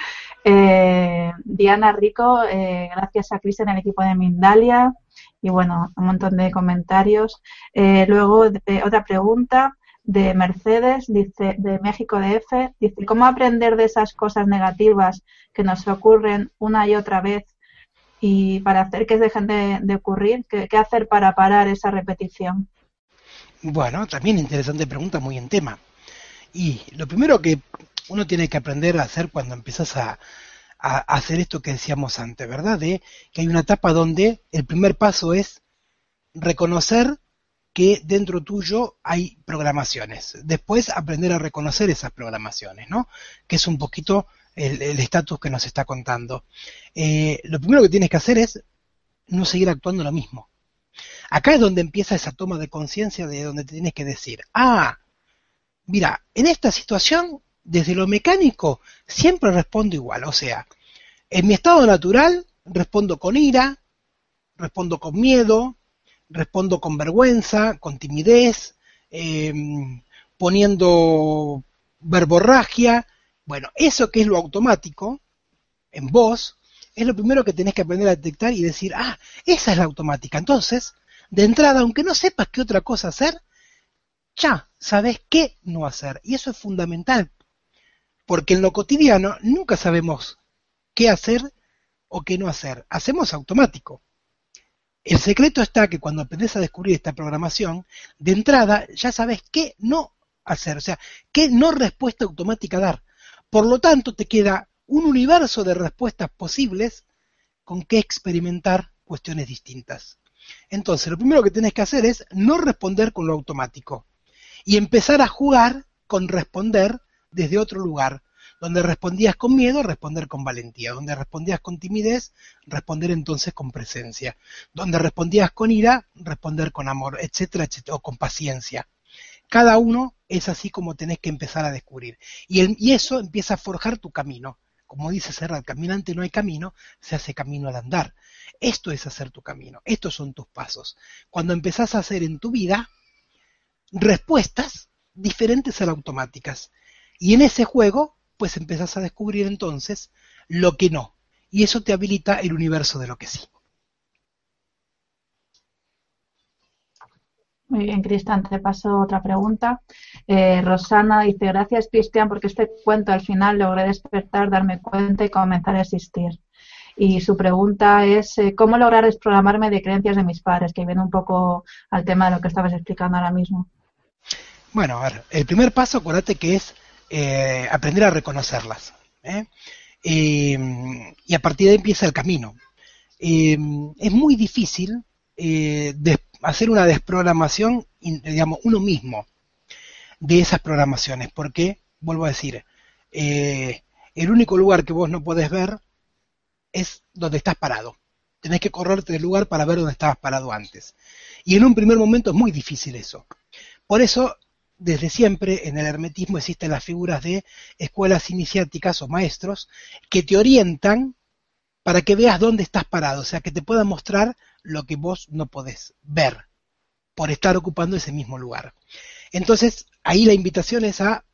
Speaker 1: Eh, Diana Rico, gracias a Cristian, el equipo de Mindalia. Y bueno, un montón de comentarios. luego, otra pregunta de Mercedes, dice, de México DF, dice, ¿cómo aprender de esas cosas negativas que nos ocurren una y otra vez y para hacer que dejen de, ocurrir, ¿qué, hacer para parar esa repetición?
Speaker 2: Bueno, también interesante pregunta, muy en tema. Y lo primero que uno tiene que aprender a hacer cuando empiezas a, hacer esto que decíamos antes, ¿verdad? De que hay una etapa donde el primer paso es reconocer que dentro tuyo hay programaciones. Después aprender a reconocer esas programaciones, ¿no? Que es un poquito el estatus que nos está contando. Eh, lo primero que tienes que hacer es no seguir actuando lo mismo. Acá es donde empieza esa toma de conciencia de donde te tienes que decir, ah, mira, en esta situación, desde lo mecánico, siempre respondo igual. O sea, en mi estado natural respondo con ira, respondo con miedo, respondo con vergüenza, con timidez, em, poniendo verborragia, bueno, eso que es lo automático, en vos, es lo primero que tenés que aprender a detectar y decir, ah, esa es la automática. Entonces, de entrada, aunque no sepas qué otra cosa hacer, ya sabes qué no hacer. Y eso es fundamental, porque en lo cotidiano nunca sabemos qué hacer o qué no hacer. Hacemos automático. El secreto está que cuando aprendes a descubrir esta programación, de entrada ya sabes qué no hacer, o sea, qué no respuesta automática dar. Por lo tanto, te queda un universo de respuestas posibles con que experimentar cuestiones distintas. Entonces, lo primero que tienes que hacer es no responder con lo automático y empezar a jugar con responder desde otro lugar. Donde respondías con miedo, responder con valentía. Donde respondías con timidez, responder entonces con presencia. Donde respondías con ira, responder con amor, etcétera, etcétera, o con paciencia. Cada uno es así como tenés que empezar a descubrir. Y, eso empieza a forjar tu camino. Como dice Serra, caminante no hay camino, se hace camino al andar. Esto es hacer tu camino, estos son tus pasos. Cuando empezás a hacer en tu vida respuestas diferentes a las automáticas. Y en ese juego, pues empezás a descubrir entonces lo que no. Y eso te habilita el universo de lo que sí.
Speaker 1: Muy bien, Cristian, te paso otra pregunta. Eh, Rosana dice, gracias Cristian, porque este cuento al final logré despertar, darme cuenta y comenzar a existir. Y su pregunta es, eh, ¿cómo lograr desprogramarme de creencias de mis padres? Que viene un poco al tema de lo que estabas explicando ahora mismo.
Speaker 2: Bueno, a ver, el primer paso, acuérdate que es eh, aprender a reconocerlas. y a partir de ahí empieza el camino. es muy difícil después hacer una desprogramación, digamos, uno mismo de esas programaciones, porque, vuelvo a decir, eh, el único lugar que vos no podés ver es donde estás parado. Tenés que correrte del lugar para ver dónde estabas parado antes. Y en un primer momento es muy difícil eso. Por eso, desde siempre en el hermetismo existen las figuras de escuelas iniciáticas o maestros que te orientan para que veas dónde estás parado, o sea, que te puedan mostrar lo que vos no podés ver por estar ocupando ese mismo lugar. Entonces, ahí la invitación es a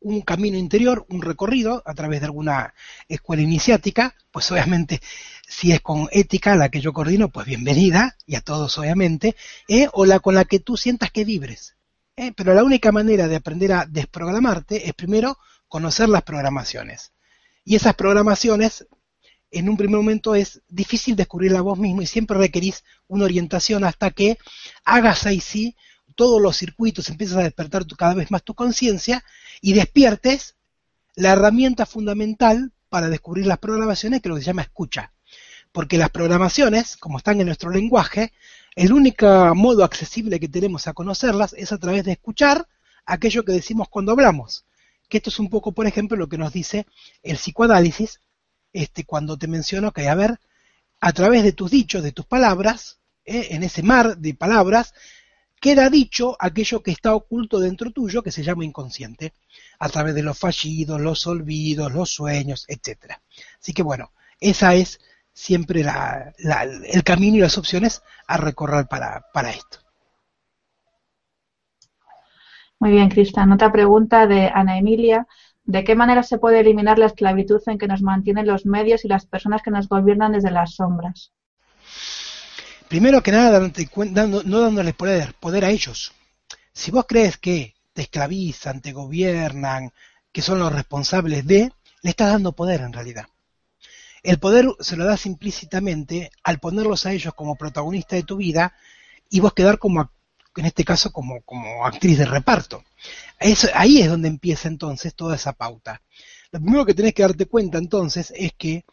Speaker 2: un camino interior, un recorrido a través de alguna escuela iniciática, pues obviamente si es con ética la que yo coordino, pues bienvenida, y a todos obviamente, ¿eh? o la con la que tú sientas que vibres. ¿eh? Pero la única manera de aprender a desprogramarte es primero conocer las programaciones. Y esas programaciones en un primer momento es difícil descubrirla vos mismo y siempre requerís una orientación hasta que hagas ahí sí todos los circuitos, empiezas a despertar cada vez más tu conciencia y despiertes la herramienta fundamental para descubrir las programaciones que es lo que se llama escucha. Porque las programaciones, como están en nuestro lenguaje, el único modo accesible que tenemos a conocerlas es a través de escuchar aquello que decimos cuando hablamos. Que esto es un poco, por ejemplo, lo que nos dice el psicoanálisis, este, cuando te menciono que, a ver, a través de tus dichos, de tus palabras, eh, en ese mar de palabras, queda dicho aquello que está oculto dentro tuyo, que se llama inconsciente, a través de los fallidos, los olvidos, los sueños, etc. Así que bueno, esa es siempre el camino y las opciones a recorrer para, para esto.
Speaker 1: Muy bien, Cristian. Otra pregunta de Ana Emilia. ¿De qué manera se puede eliminar la esclavitud en que nos mantienen los medios y las personas que nos gobiernan desde las sombras?
Speaker 2: Primero que nada, no dándoles poder, poder a ellos. Si vos crees que te esclavizan, te gobiernan, que son los responsables de, le estás dando poder en realidad. El poder se lo das implícitamente al ponerlos a ellos como protagonista de tu vida y vos quedar como, en este caso, como, actriz de reparto. ahí es donde empieza entonces toda esa pauta. Lo primero que tenés que darte cuenta entonces es que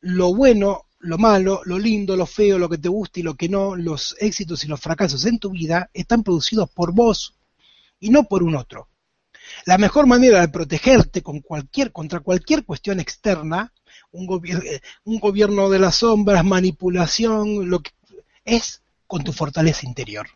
Speaker 2: lo bueno lo malo, lo lindo, lo feo, lo que te gusta y lo que no, los éxitos y los fracasos en tu vida están producidos por vos y no por un otro. La mejor manera de protegerte con cualquier, contra cualquier cuestión externa, un, eh, un gobierno de las sombras, manipulación, lo que es con tu fortaleza interior.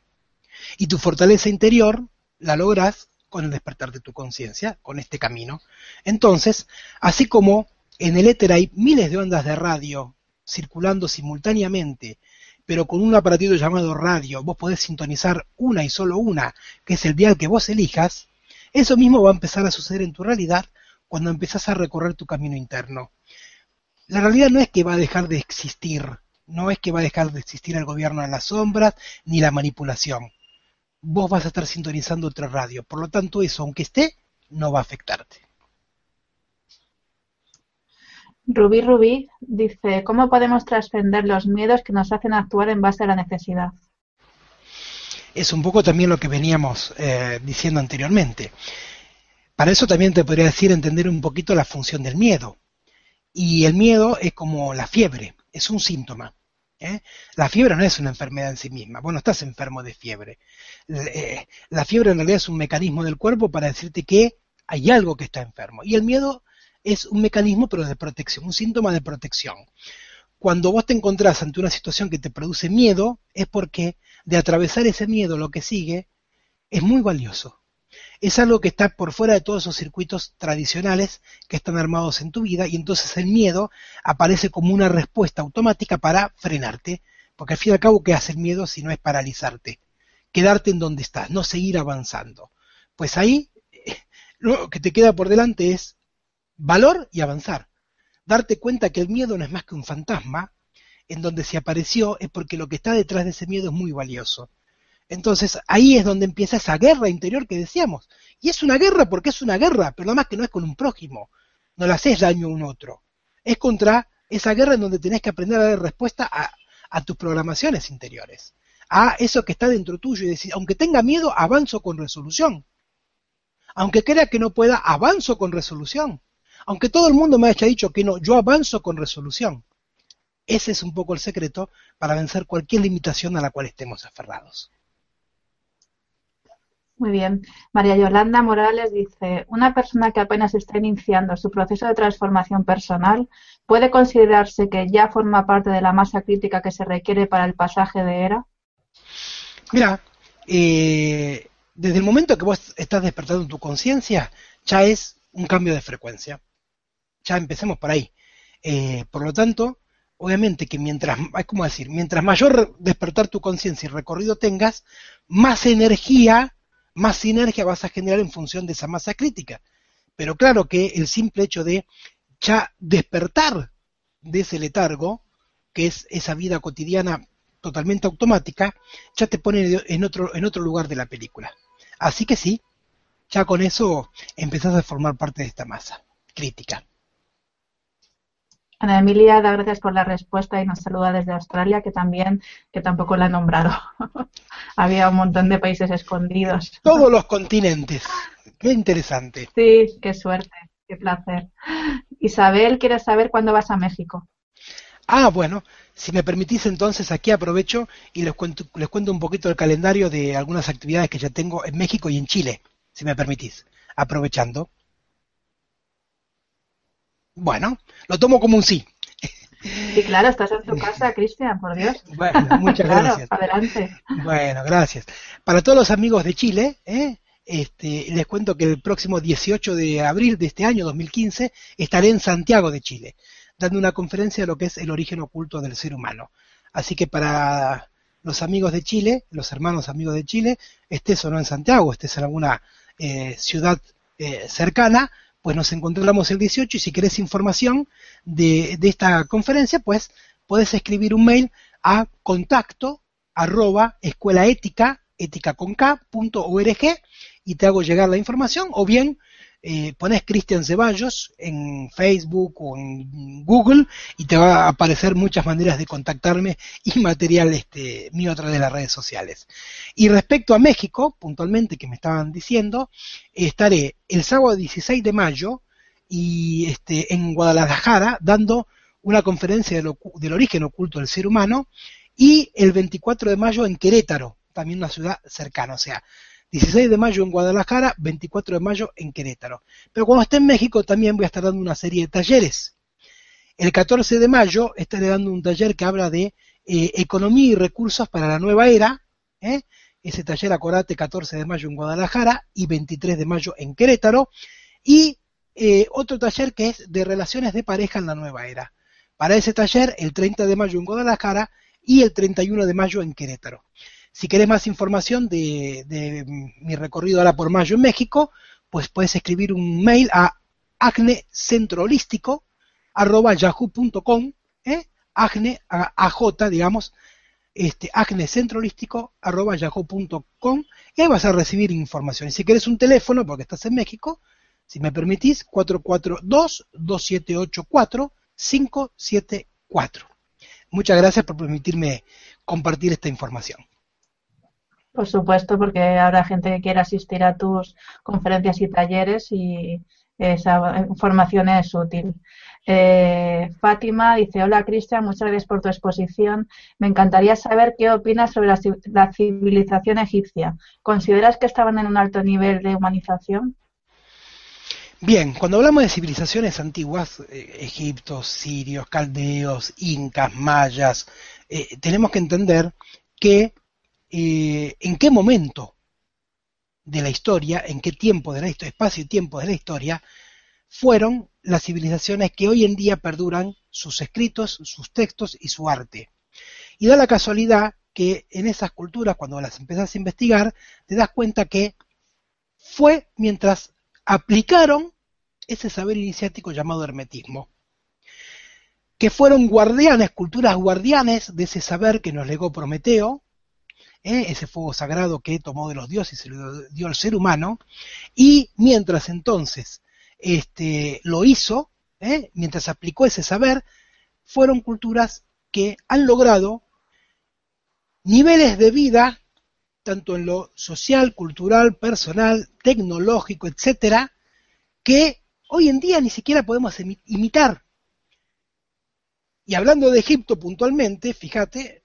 Speaker 2: Y tu fortaleza interior la logras con el despertar de tu conciencia, con este camino. Entonces, así como en el éter hay miles de ondas de radio circulando simultáneamente, pero con un aparatito llamado radio, vos podés sintonizar una y solo una, que es el dial que vos elijas, eso mismo va a empezar a suceder en tu realidad cuando empezás a recorrer tu camino interno. La realidad no es que va a dejar de existir, no es que va a dejar de existir el gobierno en las sombras ni la manipulación. Vos vas a estar sintonizando otra radio, por lo tanto eso, aunque esté, no va a afectarte.
Speaker 1: Rubí Rubí dice, ¿cómo podemos trascender los miedos que nos hacen actuar en base a la necesidad?
Speaker 2: Es un poco también lo que veníamos eh, diciendo anteriormente. Para eso también te podría decir entender un poquito la función del miedo. Y el miedo es como la fiebre, es un síntoma. ¿Eh? La fiebre no es una enfermedad en sí misma, vos no estás enfermo de fiebre. Eh, la fiebre en realidad es un mecanismo del cuerpo para decirte que hay algo que está enfermo. Y el miedo es un mecanismo pero de protección, un síntoma de protección. Cuando vos te encontrás ante una situación que te produce miedo, es porque de atravesar ese miedo lo que sigue es muy valioso. Es algo que está por fuera de todos esos circuitos tradicionales que están armados en tu vida y entonces el miedo aparece como una respuesta automática para frenarte, porque al fin y al cabo, ¿qué hace el miedo si no es paralizarte? Quedarte en donde estás, no seguir avanzando. Pues ahí lo que te queda por delante es valor y avanzar. Darte cuenta que el miedo no es más que un fantasma, en donde se apareció es porque lo que está detrás de ese miedo es muy valioso. Entonces ahí es donde empieza esa guerra interior que decíamos. Y es una guerra porque es una guerra, pero nada más que no es con un prójimo. No le haces daño a un otro. Es contra esa guerra en donde tenés que aprender a dar respuesta a, a tus programaciones interiores. A eso que está dentro tuyo y decir, aunque tenga miedo, avanzo con resolución. Aunque crea que no pueda, avanzo con resolución. Aunque todo el mundo me haya dicho que no, yo avanzo con resolución. Ese es un poco el secreto para vencer cualquier limitación a la cual estemos aferrados.
Speaker 1: Muy bien. María Yolanda Morales dice, una persona que apenas está iniciando su proceso de transformación personal puede considerarse que ya forma parte de la masa crítica que se requiere para el pasaje de era.
Speaker 2: Mira, eh, desde el momento que vos estás despertando tu conciencia, ya es un cambio de frecuencia ya empecemos por ahí. Eh, por lo tanto, obviamente que mientras, es como decir, mientras mayor despertar tu conciencia y recorrido tengas, más energía, más sinergia vas a generar en función de esa masa crítica. Pero claro que el simple hecho de ya despertar de ese letargo, que es esa vida cotidiana totalmente automática, ya te pone en otro, en otro lugar de la película. Así que sí, ya con eso empezás a formar parte de esta masa crítica.
Speaker 1: Ana Emilia da gracias por la respuesta y nos saluda desde Australia, que también, que tampoco la ha nombrado. (laughs) Había un montón de países escondidos.
Speaker 2: Todos los continentes. Qué interesante.
Speaker 1: Sí, qué suerte, qué placer. Isabel quiere saber cuándo vas a México.
Speaker 2: Ah, bueno, si me permitís entonces aquí aprovecho y les cuento, les cuento un poquito el calendario de algunas actividades que ya tengo en México y en Chile, si me permitís, aprovechando. Bueno, lo tomo como un sí.
Speaker 1: Sí, claro, estás en tu casa, Cristian, por Dios.
Speaker 2: Bueno, muchas gracias.
Speaker 1: adelante.
Speaker 2: Bueno, gracias. Para todos los amigos de Chile, ¿eh? este, les cuento que el próximo 18 de abril de este año, 2015, estaré en Santiago de Chile, dando una conferencia de lo que es el origen oculto del ser humano. Así que para los amigos de Chile, los hermanos amigos de Chile, estés o no en Santiago, estés en alguna eh, ciudad eh, cercana, pues nos encontramos el 18 y si querés información de, esta conferencia, pues puedes escribir un mail a contacto arroba escuela ética, y te hago llegar la información o bien eh, pones Cristian Ceballos en Facebook o en Google y te va a aparecer muchas maneras de contactarme y material este, mío a través de las redes sociales. Y respecto a México, puntualmente que me estaban diciendo, estaré el sábado 16 de mayo y este, en Guadalajara dando una conferencia del, del origen oculto del ser humano y el 24 de mayo en Querétaro, también una ciudad cercana, o sea, 16 de mayo en Guadalajara, 24 de mayo en Querétaro. Pero cuando esté en México también voy a estar dando una serie de talleres. El 14 de mayo estaré dando un taller que habla de eh, economía y recursos para la nueva era. ¿eh? Ese taller, acordate, 14 de mayo en Guadalajara y 23 de mayo en Querétaro. Y eh, otro taller que es de relaciones de pareja en la nueva era. Para ese taller, el 30 de mayo en Guadalajara y el 31 de mayo en Querétaro. Si querés más información de, mi recorrido ahora por mayo en México, pues puedes escribir un mail a acnecentrolístico.yahoo.com, ¿eh? acne, AJ, digamos, este, acnecentrolístico.yahoo.com y ahí vas a recibir información. Y si querés un teléfono, porque estás en México, si me permitís, 442-2784-574. Muchas gracias por permitirme compartir esta información.
Speaker 1: Por supuesto, porque habrá gente que quiera asistir a tus conferencias y talleres y esa información es útil. Eh, Fátima dice, hola Cristian, muchas gracias por tu exposición. Me encantaría saber qué opinas sobre la, civilización egipcia. ¿Consideras que estaban en un alto nivel de humanización?
Speaker 2: Bien, cuando hablamos de civilizaciones antiguas, eh, egiptos, sirios, caldeos, incas, mayas, eh, tenemos que entender que en qué momento de la historia, en qué tiempo de la historia, espacio y tiempo de la historia, fueron las civilizaciones que hoy en día perduran sus escritos, sus textos y su arte. Y da la casualidad que en esas culturas, cuando las empezás a investigar, te das cuenta que fue mientras aplicaron ese saber iniciático llamado hermetismo, que fueron guardianes, culturas guardianes de ese saber que nos legó Prometeo, ¿eh? ese fuego sagrado que tomó de los dioses y se lo dio al ser humano, y mientras entonces este, lo hizo, ¿eh? mientras aplicó ese saber, fueron culturas que han logrado niveles de vida, tanto en lo social, cultural, personal, tecnológico, etcétera, que hoy en día ni siquiera podemos imitar. Y hablando de Egipto puntualmente, fíjate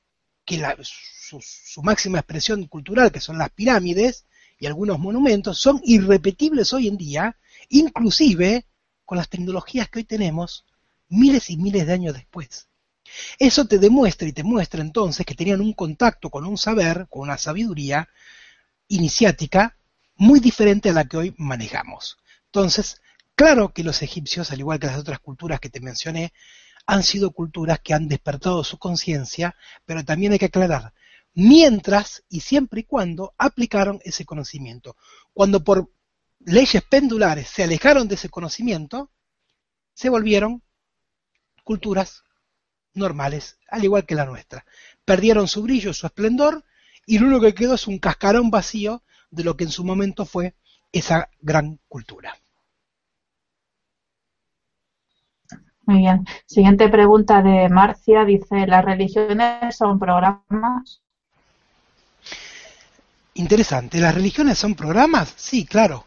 Speaker 2: que la, su, máxima expresión cultural, que son las pirámides y algunos monumentos, son irrepetibles hoy en día, inclusive con las tecnologías que hoy tenemos, miles y miles de años después. Eso te demuestra y te muestra entonces que tenían un contacto con un saber, con una sabiduría iniciática muy diferente a la que hoy manejamos. Entonces, claro que los egipcios, al igual que las otras culturas que te mencioné, han sido culturas que han despertado su conciencia, pero también hay que aclarar, mientras y siempre y cuando aplicaron ese conocimiento. Cuando por leyes pendulares se alejaron de ese conocimiento, se volvieron culturas normales, al igual que la nuestra. Perdieron su brillo, su esplendor, y lo único que quedó es un cascarón vacío de lo que en su momento fue esa gran cultura.
Speaker 1: Muy bien. Siguiente pregunta de Marcia. Dice, ¿las religiones son programas?
Speaker 2: Interesante. ¿Las religiones son programas? Sí, claro.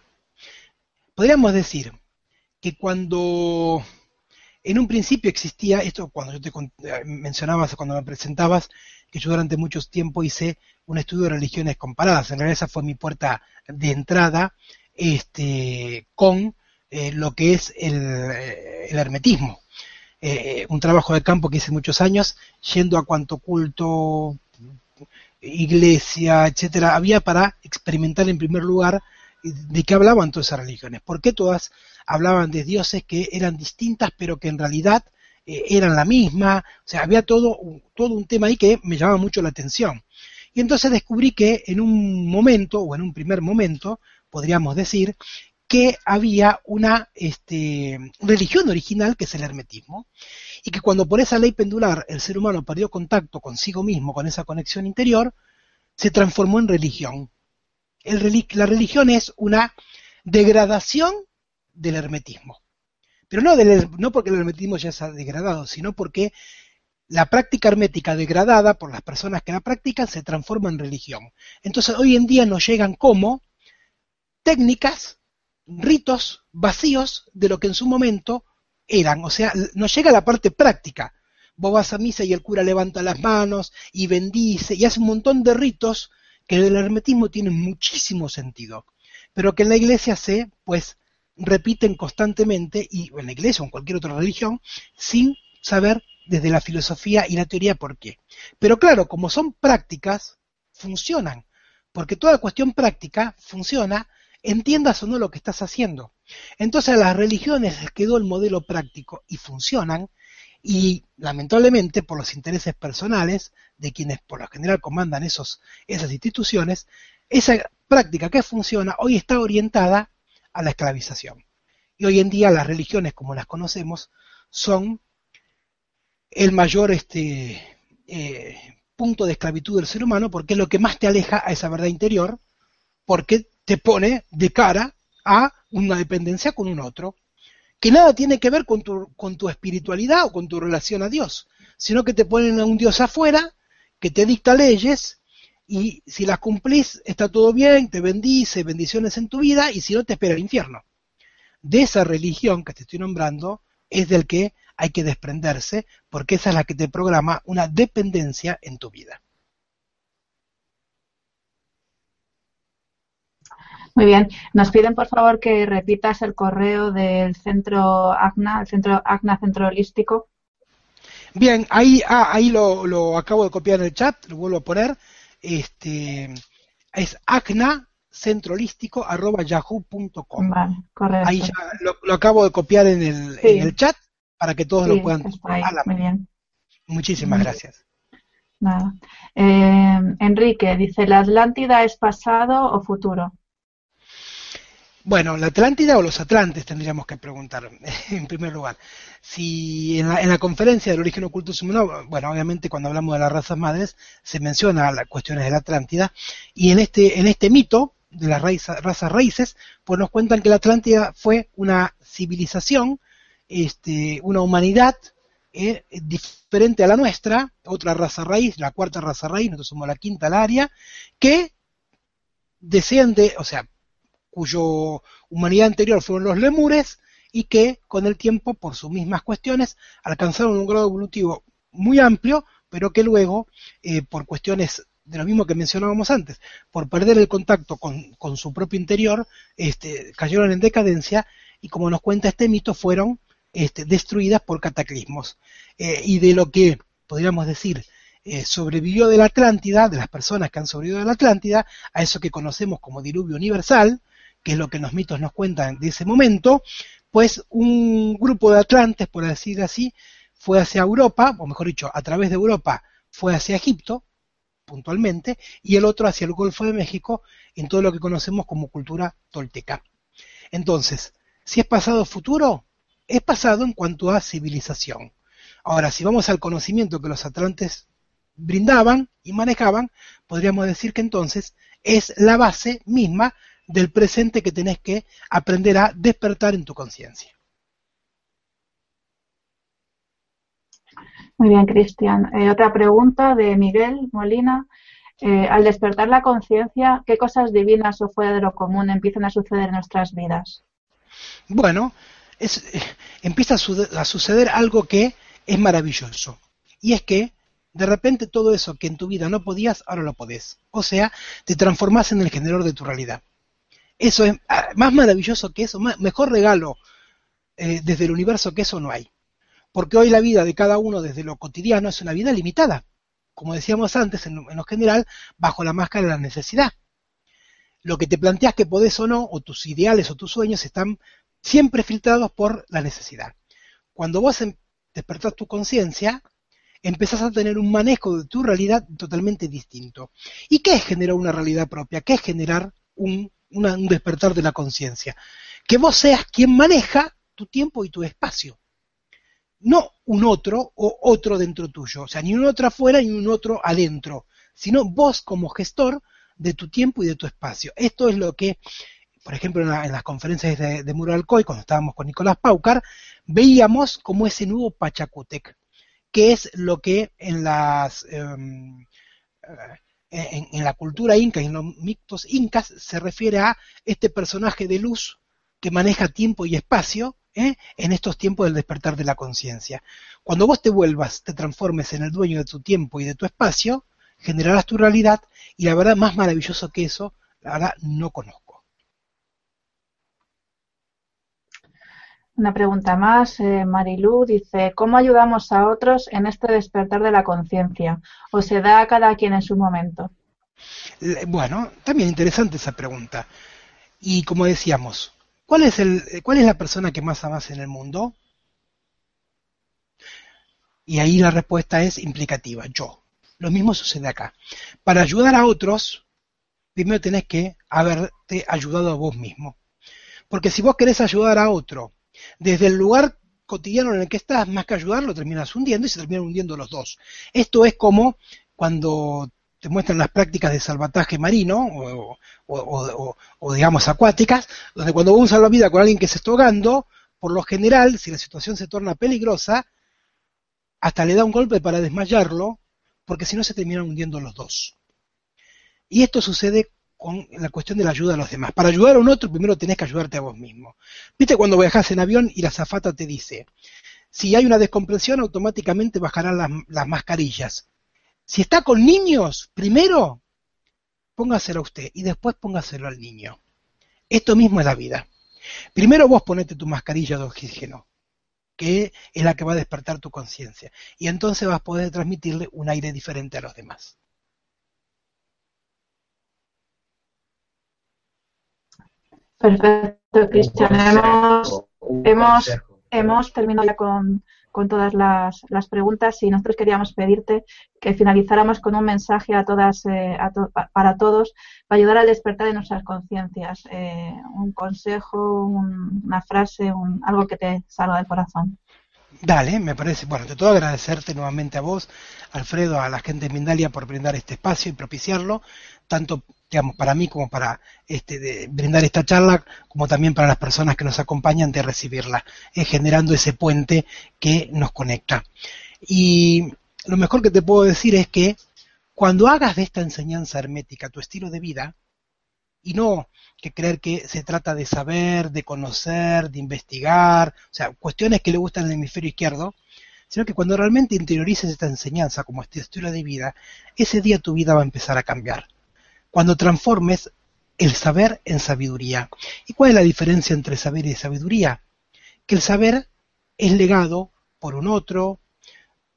Speaker 2: Podríamos decir que cuando en un principio existía, esto cuando yo te eh, mencionabas, cuando me presentabas, que yo durante mucho tiempo hice un estudio de religiones comparadas. En realidad esa fue mi puerta de entrada este, con eh, lo que es el, eh, hermetismo. Un trabajo de campo que hice muchos años, yendo a cuanto culto, iglesia, etcétera, había para experimentar en primer lugar de qué hablaban todas esas religiones, por qué todas hablaban de dioses que eran distintas pero que en realidad eh, eran la misma, o sea, había todo, todo un tema ahí que me llamaba mucho la atención. Y entonces descubrí que en un momento, o en un primer momento, podríamos decir, que había una este, religión original que es el hermetismo, y que cuando por esa ley pendular el ser humano perdió contacto consigo mismo, con esa conexión interior, se transformó en religión. la religión es una degradación del hermetismo. Pero no, del, no porque el hermetismo ya se ha degradado, sino porque la práctica hermética degradada por las personas que la practican se transforma en religión. Entonces hoy en día nos llegan como técnicas, ritos vacíos de lo que en su momento eran. O sea, nos llega la parte práctica. Vos vas a misa y el cura levanta las manos y bendice y hace un montón de ritos que del hermetismo tienen muchísimo sentido, pero que en la iglesia se, pues, repiten constantemente, y en la iglesia o en cualquier otra religión, sin saber desde la filosofía y la teoría por qué. Pero claro, como son prácticas, funcionan, porque toda cuestión práctica funciona, entiendas o no lo que estás haciendo. Entonces a las religiones les quedó el modelo práctico y funcionan, y lamentablemente por los intereses personales de quienes por lo general comandan esos, esas instituciones, esa práctica que funciona hoy está orientada a la esclavización. Y hoy en día las religiones como las conocemos son el mayor este, eh, punto de esclavitud del ser humano porque es lo que más te aleja a esa verdad interior, porque te pone de cara a una dependencia con un otro, que nada tiene que ver con tu, con tu espiritualidad o con tu relación a Dios, sino que te ponen a un Dios afuera que te dicta leyes y si las cumplís está todo bien, te bendice, bendiciones en tu vida y si no te espera el infierno. De esa religión que te estoy nombrando es del que hay que desprenderse porque esa es la que te programa una dependencia en tu vida.
Speaker 1: Muy bien. Nos piden, por favor, que repitas el correo del centro ACNA, el centro ACNA Centro Holístico.
Speaker 2: Bien, ahí, ah, ahí lo, lo, acabo de copiar en el chat, lo vuelvo a poner este, es acnacentrolístico.yahoo.com.
Speaker 1: Vale, correcto.
Speaker 2: Ahí ya lo, acabo de copiar en el, en el chat para que todos lo puedan
Speaker 1: Muy bien.
Speaker 2: Muchísimas gracias.
Speaker 1: Nada. Eh, Enrique dice, ¿la Atlántida es pasado o futuro?
Speaker 2: Bueno, la Atlántida o los Atlantes tendríamos que preguntar, (laughs) en primer lugar. Si en la, conferencia del origen oculto humano, bueno, obviamente cuando hablamos de las razas madres se menciona las cuestiones de la Atlántida, y en este, en este mito de las razas raíces, pues nos cuentan que la Atlántida fue una civilización, este, una humanidad eh, diferente a la nuestra, otra raza raíz, la cuarta raza raíz, nosotros somos la quinta al área, que desean de, o sea, cuyo humanidad anterior fueron los lemures y que con el tiempo, por sus mismas cuestiones, alcanzaron un grado evolutivo muy amplio, pero que luego, eh, por cuestiones de lo mismo que mencionábamos antes, por perder el contacto con, su propio interior, este, cayeron en decadencia y como nos cuenta este mito, fueron este, destruidas por cataclismos. Eh, y de lo que podríamos decir eh, sobrevivió de la Atlántida, de las personas que han sobrevivido de la Atlántida, a eso que conocemos como diluvio universal, que es lo que los mitos nos cuentan de ese momento, pues un grupo de atlantes, por decir así, fue hacia Europa, o mejor dicho, a través de Europa fue hacia Egipto, puntualmente, y el otro hacia el Golfo de México, en todo lo que conocemos como cultura tolteca. Entonces, si es pasado futuro, es pasado en cuanto a civilización. Ahora, si vamos al conocimiento que los atlantes brindaban y manejaban, podríamos decir que entonces es la base misma del presente que tenés que aprender a despertar en tu conciencia.
Speaker 1: Muy bien, Cristian. Eh, otra pregunta de Miguel Molina. Eh, al despertar la conciencia, ¿qué cosas divinas o fuera de lo común empiezan a suceder en nuestras vidas?
Speaker 2: Bueno, es, eh, empieza a, suceder algo que es maravilloso. Y es que de repente todo eso que en tu vida no podías, ahora lo podés. O sea, te transformas en el generador de tu realidad. Eso es ah, más maravilloso que eso, mejor regalo eh, desde el universo que eso no hay. Porque hoy la vida de cada uno desde lo cotidiano es una vida limitada. Como decíamos antes, en, en lo general, bajo la máscara de la necesidad. Lo que te planteas que podés o no, o tus ideales o tus sueños están siempre filtrados por la necesidad. Cuando vos em, despertás tu conciencia, empezás a tener un manejo de tu realidad totalmente distinto. ¿Y qué es generar una realidad propia? ¿Qué es generar un, despertar de la conciencia? Que vos seas quien maneja tu tiempo y tu espacio. No un otro o otro dentro tuyo, o sea, ni un otro afuera ni un otro adentro, sino vos como gestor de tu tiempo y de tu espacio. Esto es lo que por ejemplo, en, las conferencias de, de Muralcoy, cuando estábamos con Nicolás Paucar, veíamos como ese nuevo Pachacútec, que es lo que en las em, en, la cultura inca y en los mitos incas se refiere a este personaje de luz que maneja tiempo y espacio ¿eh? en estos tiempos del despertar de la conciencia. Cuando vos te vuelvas, te transformes en el dueño de tu tiempo y de tu espacio, generarás tu realidad y la verdad más maravilloso que eso, la verdad no conozco.
Speaker 1: Una pregunta más, eh, dice, ¿cómo ayudamos a otros en este despertar de la conciencia? ¿O se da a cada quien en su momento?
Speaker 2: Bueno, también interesante esa pregunta. Y como decíamos, ¿cuál es, ¿cuál es la persona que más amas en el mundo? Y ahí la respuesta es implicativa, yo. Lo mismo sucede acá. Para ayudar a otros, primero tenés que haberte ayudado a vos mismo. Porque si vos querés ayudar a otro desde el lugar cotidiano en el que estás, más que ayudarlo, terminas hundiendo y se terminan hundiendo los dos. Esto es como cuando te muestran las prácticas de salvataje marino o, digamos acuáticas, donde cuando un salvavidas con alguien que se está ahogando, por lo general, si la situación se torna peligrosa, hasta le da un golpe para desmayarlo, porque si no se terminan hundiendo los dos. Y esto sucede con la cuestión de la ayuda a los demás. Para ayudar a un otro, primero tenés que ayudarte a vos mismo. ¿Viste cuando viajas en avión y la zafata te dice, si hay una descompresión, automáticamente bajarán las, las mascarillas? Si está con niños, primero póngaselo a usted y después póngaselo al niño. Esto mismo es la vida. Primero vos ponete tu mascarilla de oxígeno, que es la que va a despertar tu conciencia, y entonces vas a poder transmitirle un aire diferente a los demás.
Speaker 1: Perfecto, Cristian. Hemos, hemos, hemos terminado ya con, con todas las, las, preguntas y nosotros queríamos pedirte que finalizáramos con un mensaje a todas, eh, para todos para ayudar al despertar de nuestras conciencias. Eh, un consejo, una frase, un, algo que te salga del corazón.
Speaker 2: Dale, me parece, bueno, te todo agradecerte nuevamente a vos, Alfredo, a la gente de Mindalia por brindar este espacio y propiciarlo, tanto digamos, para mí como para este, de brindar esta charla, como también para las personas que nos acompañan de recibirla, eh, generando ese puente que nos conecta. Y lo mejor que te puedo decir es que cuando hagas de esta enseñanza hermética tu estilo de vida, y no que creer que se trata de saber, de conocer, de investigar, o sea, cuestiones que le gustan al hemisferio izquierdo, sino que cuando realmente interiorices esta enseñanza como estilo de vida, ese día tu vida va a empezar a cambiar cuando transformes el saber en sabiduría. ¿Y cuál es la diferencia entre saber y sabiduría? Que el saber es legado por un otro,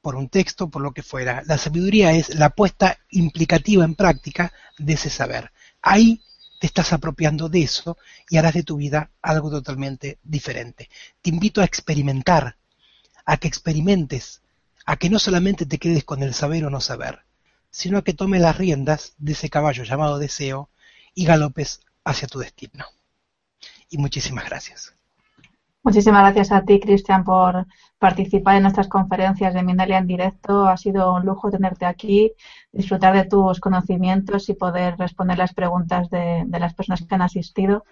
Speaker 2: por un texto, por lo que fuera. La sabiduría es la puesta implicativa en práctica de ese saber. Ahí te estás apropiando de eso y harás de tu vida algo totalmente diferente. Te invito a experimentar, a que experimentes, a que no solamente te quedes con el saber o no saber, sino que tome las riendas de ese caballo llamado deseo y galopes hacia tu destino. Y muchísimas gracias.
Speaker 1: Muchísimas gracias a ti, Cristian, por participar en nuestras conferencias de Mindalia en directo. Ha sido un lujo tenerte aquí, disfrutar de tus conocimientos y poder responder las preguntas de, de las personas que han asistido.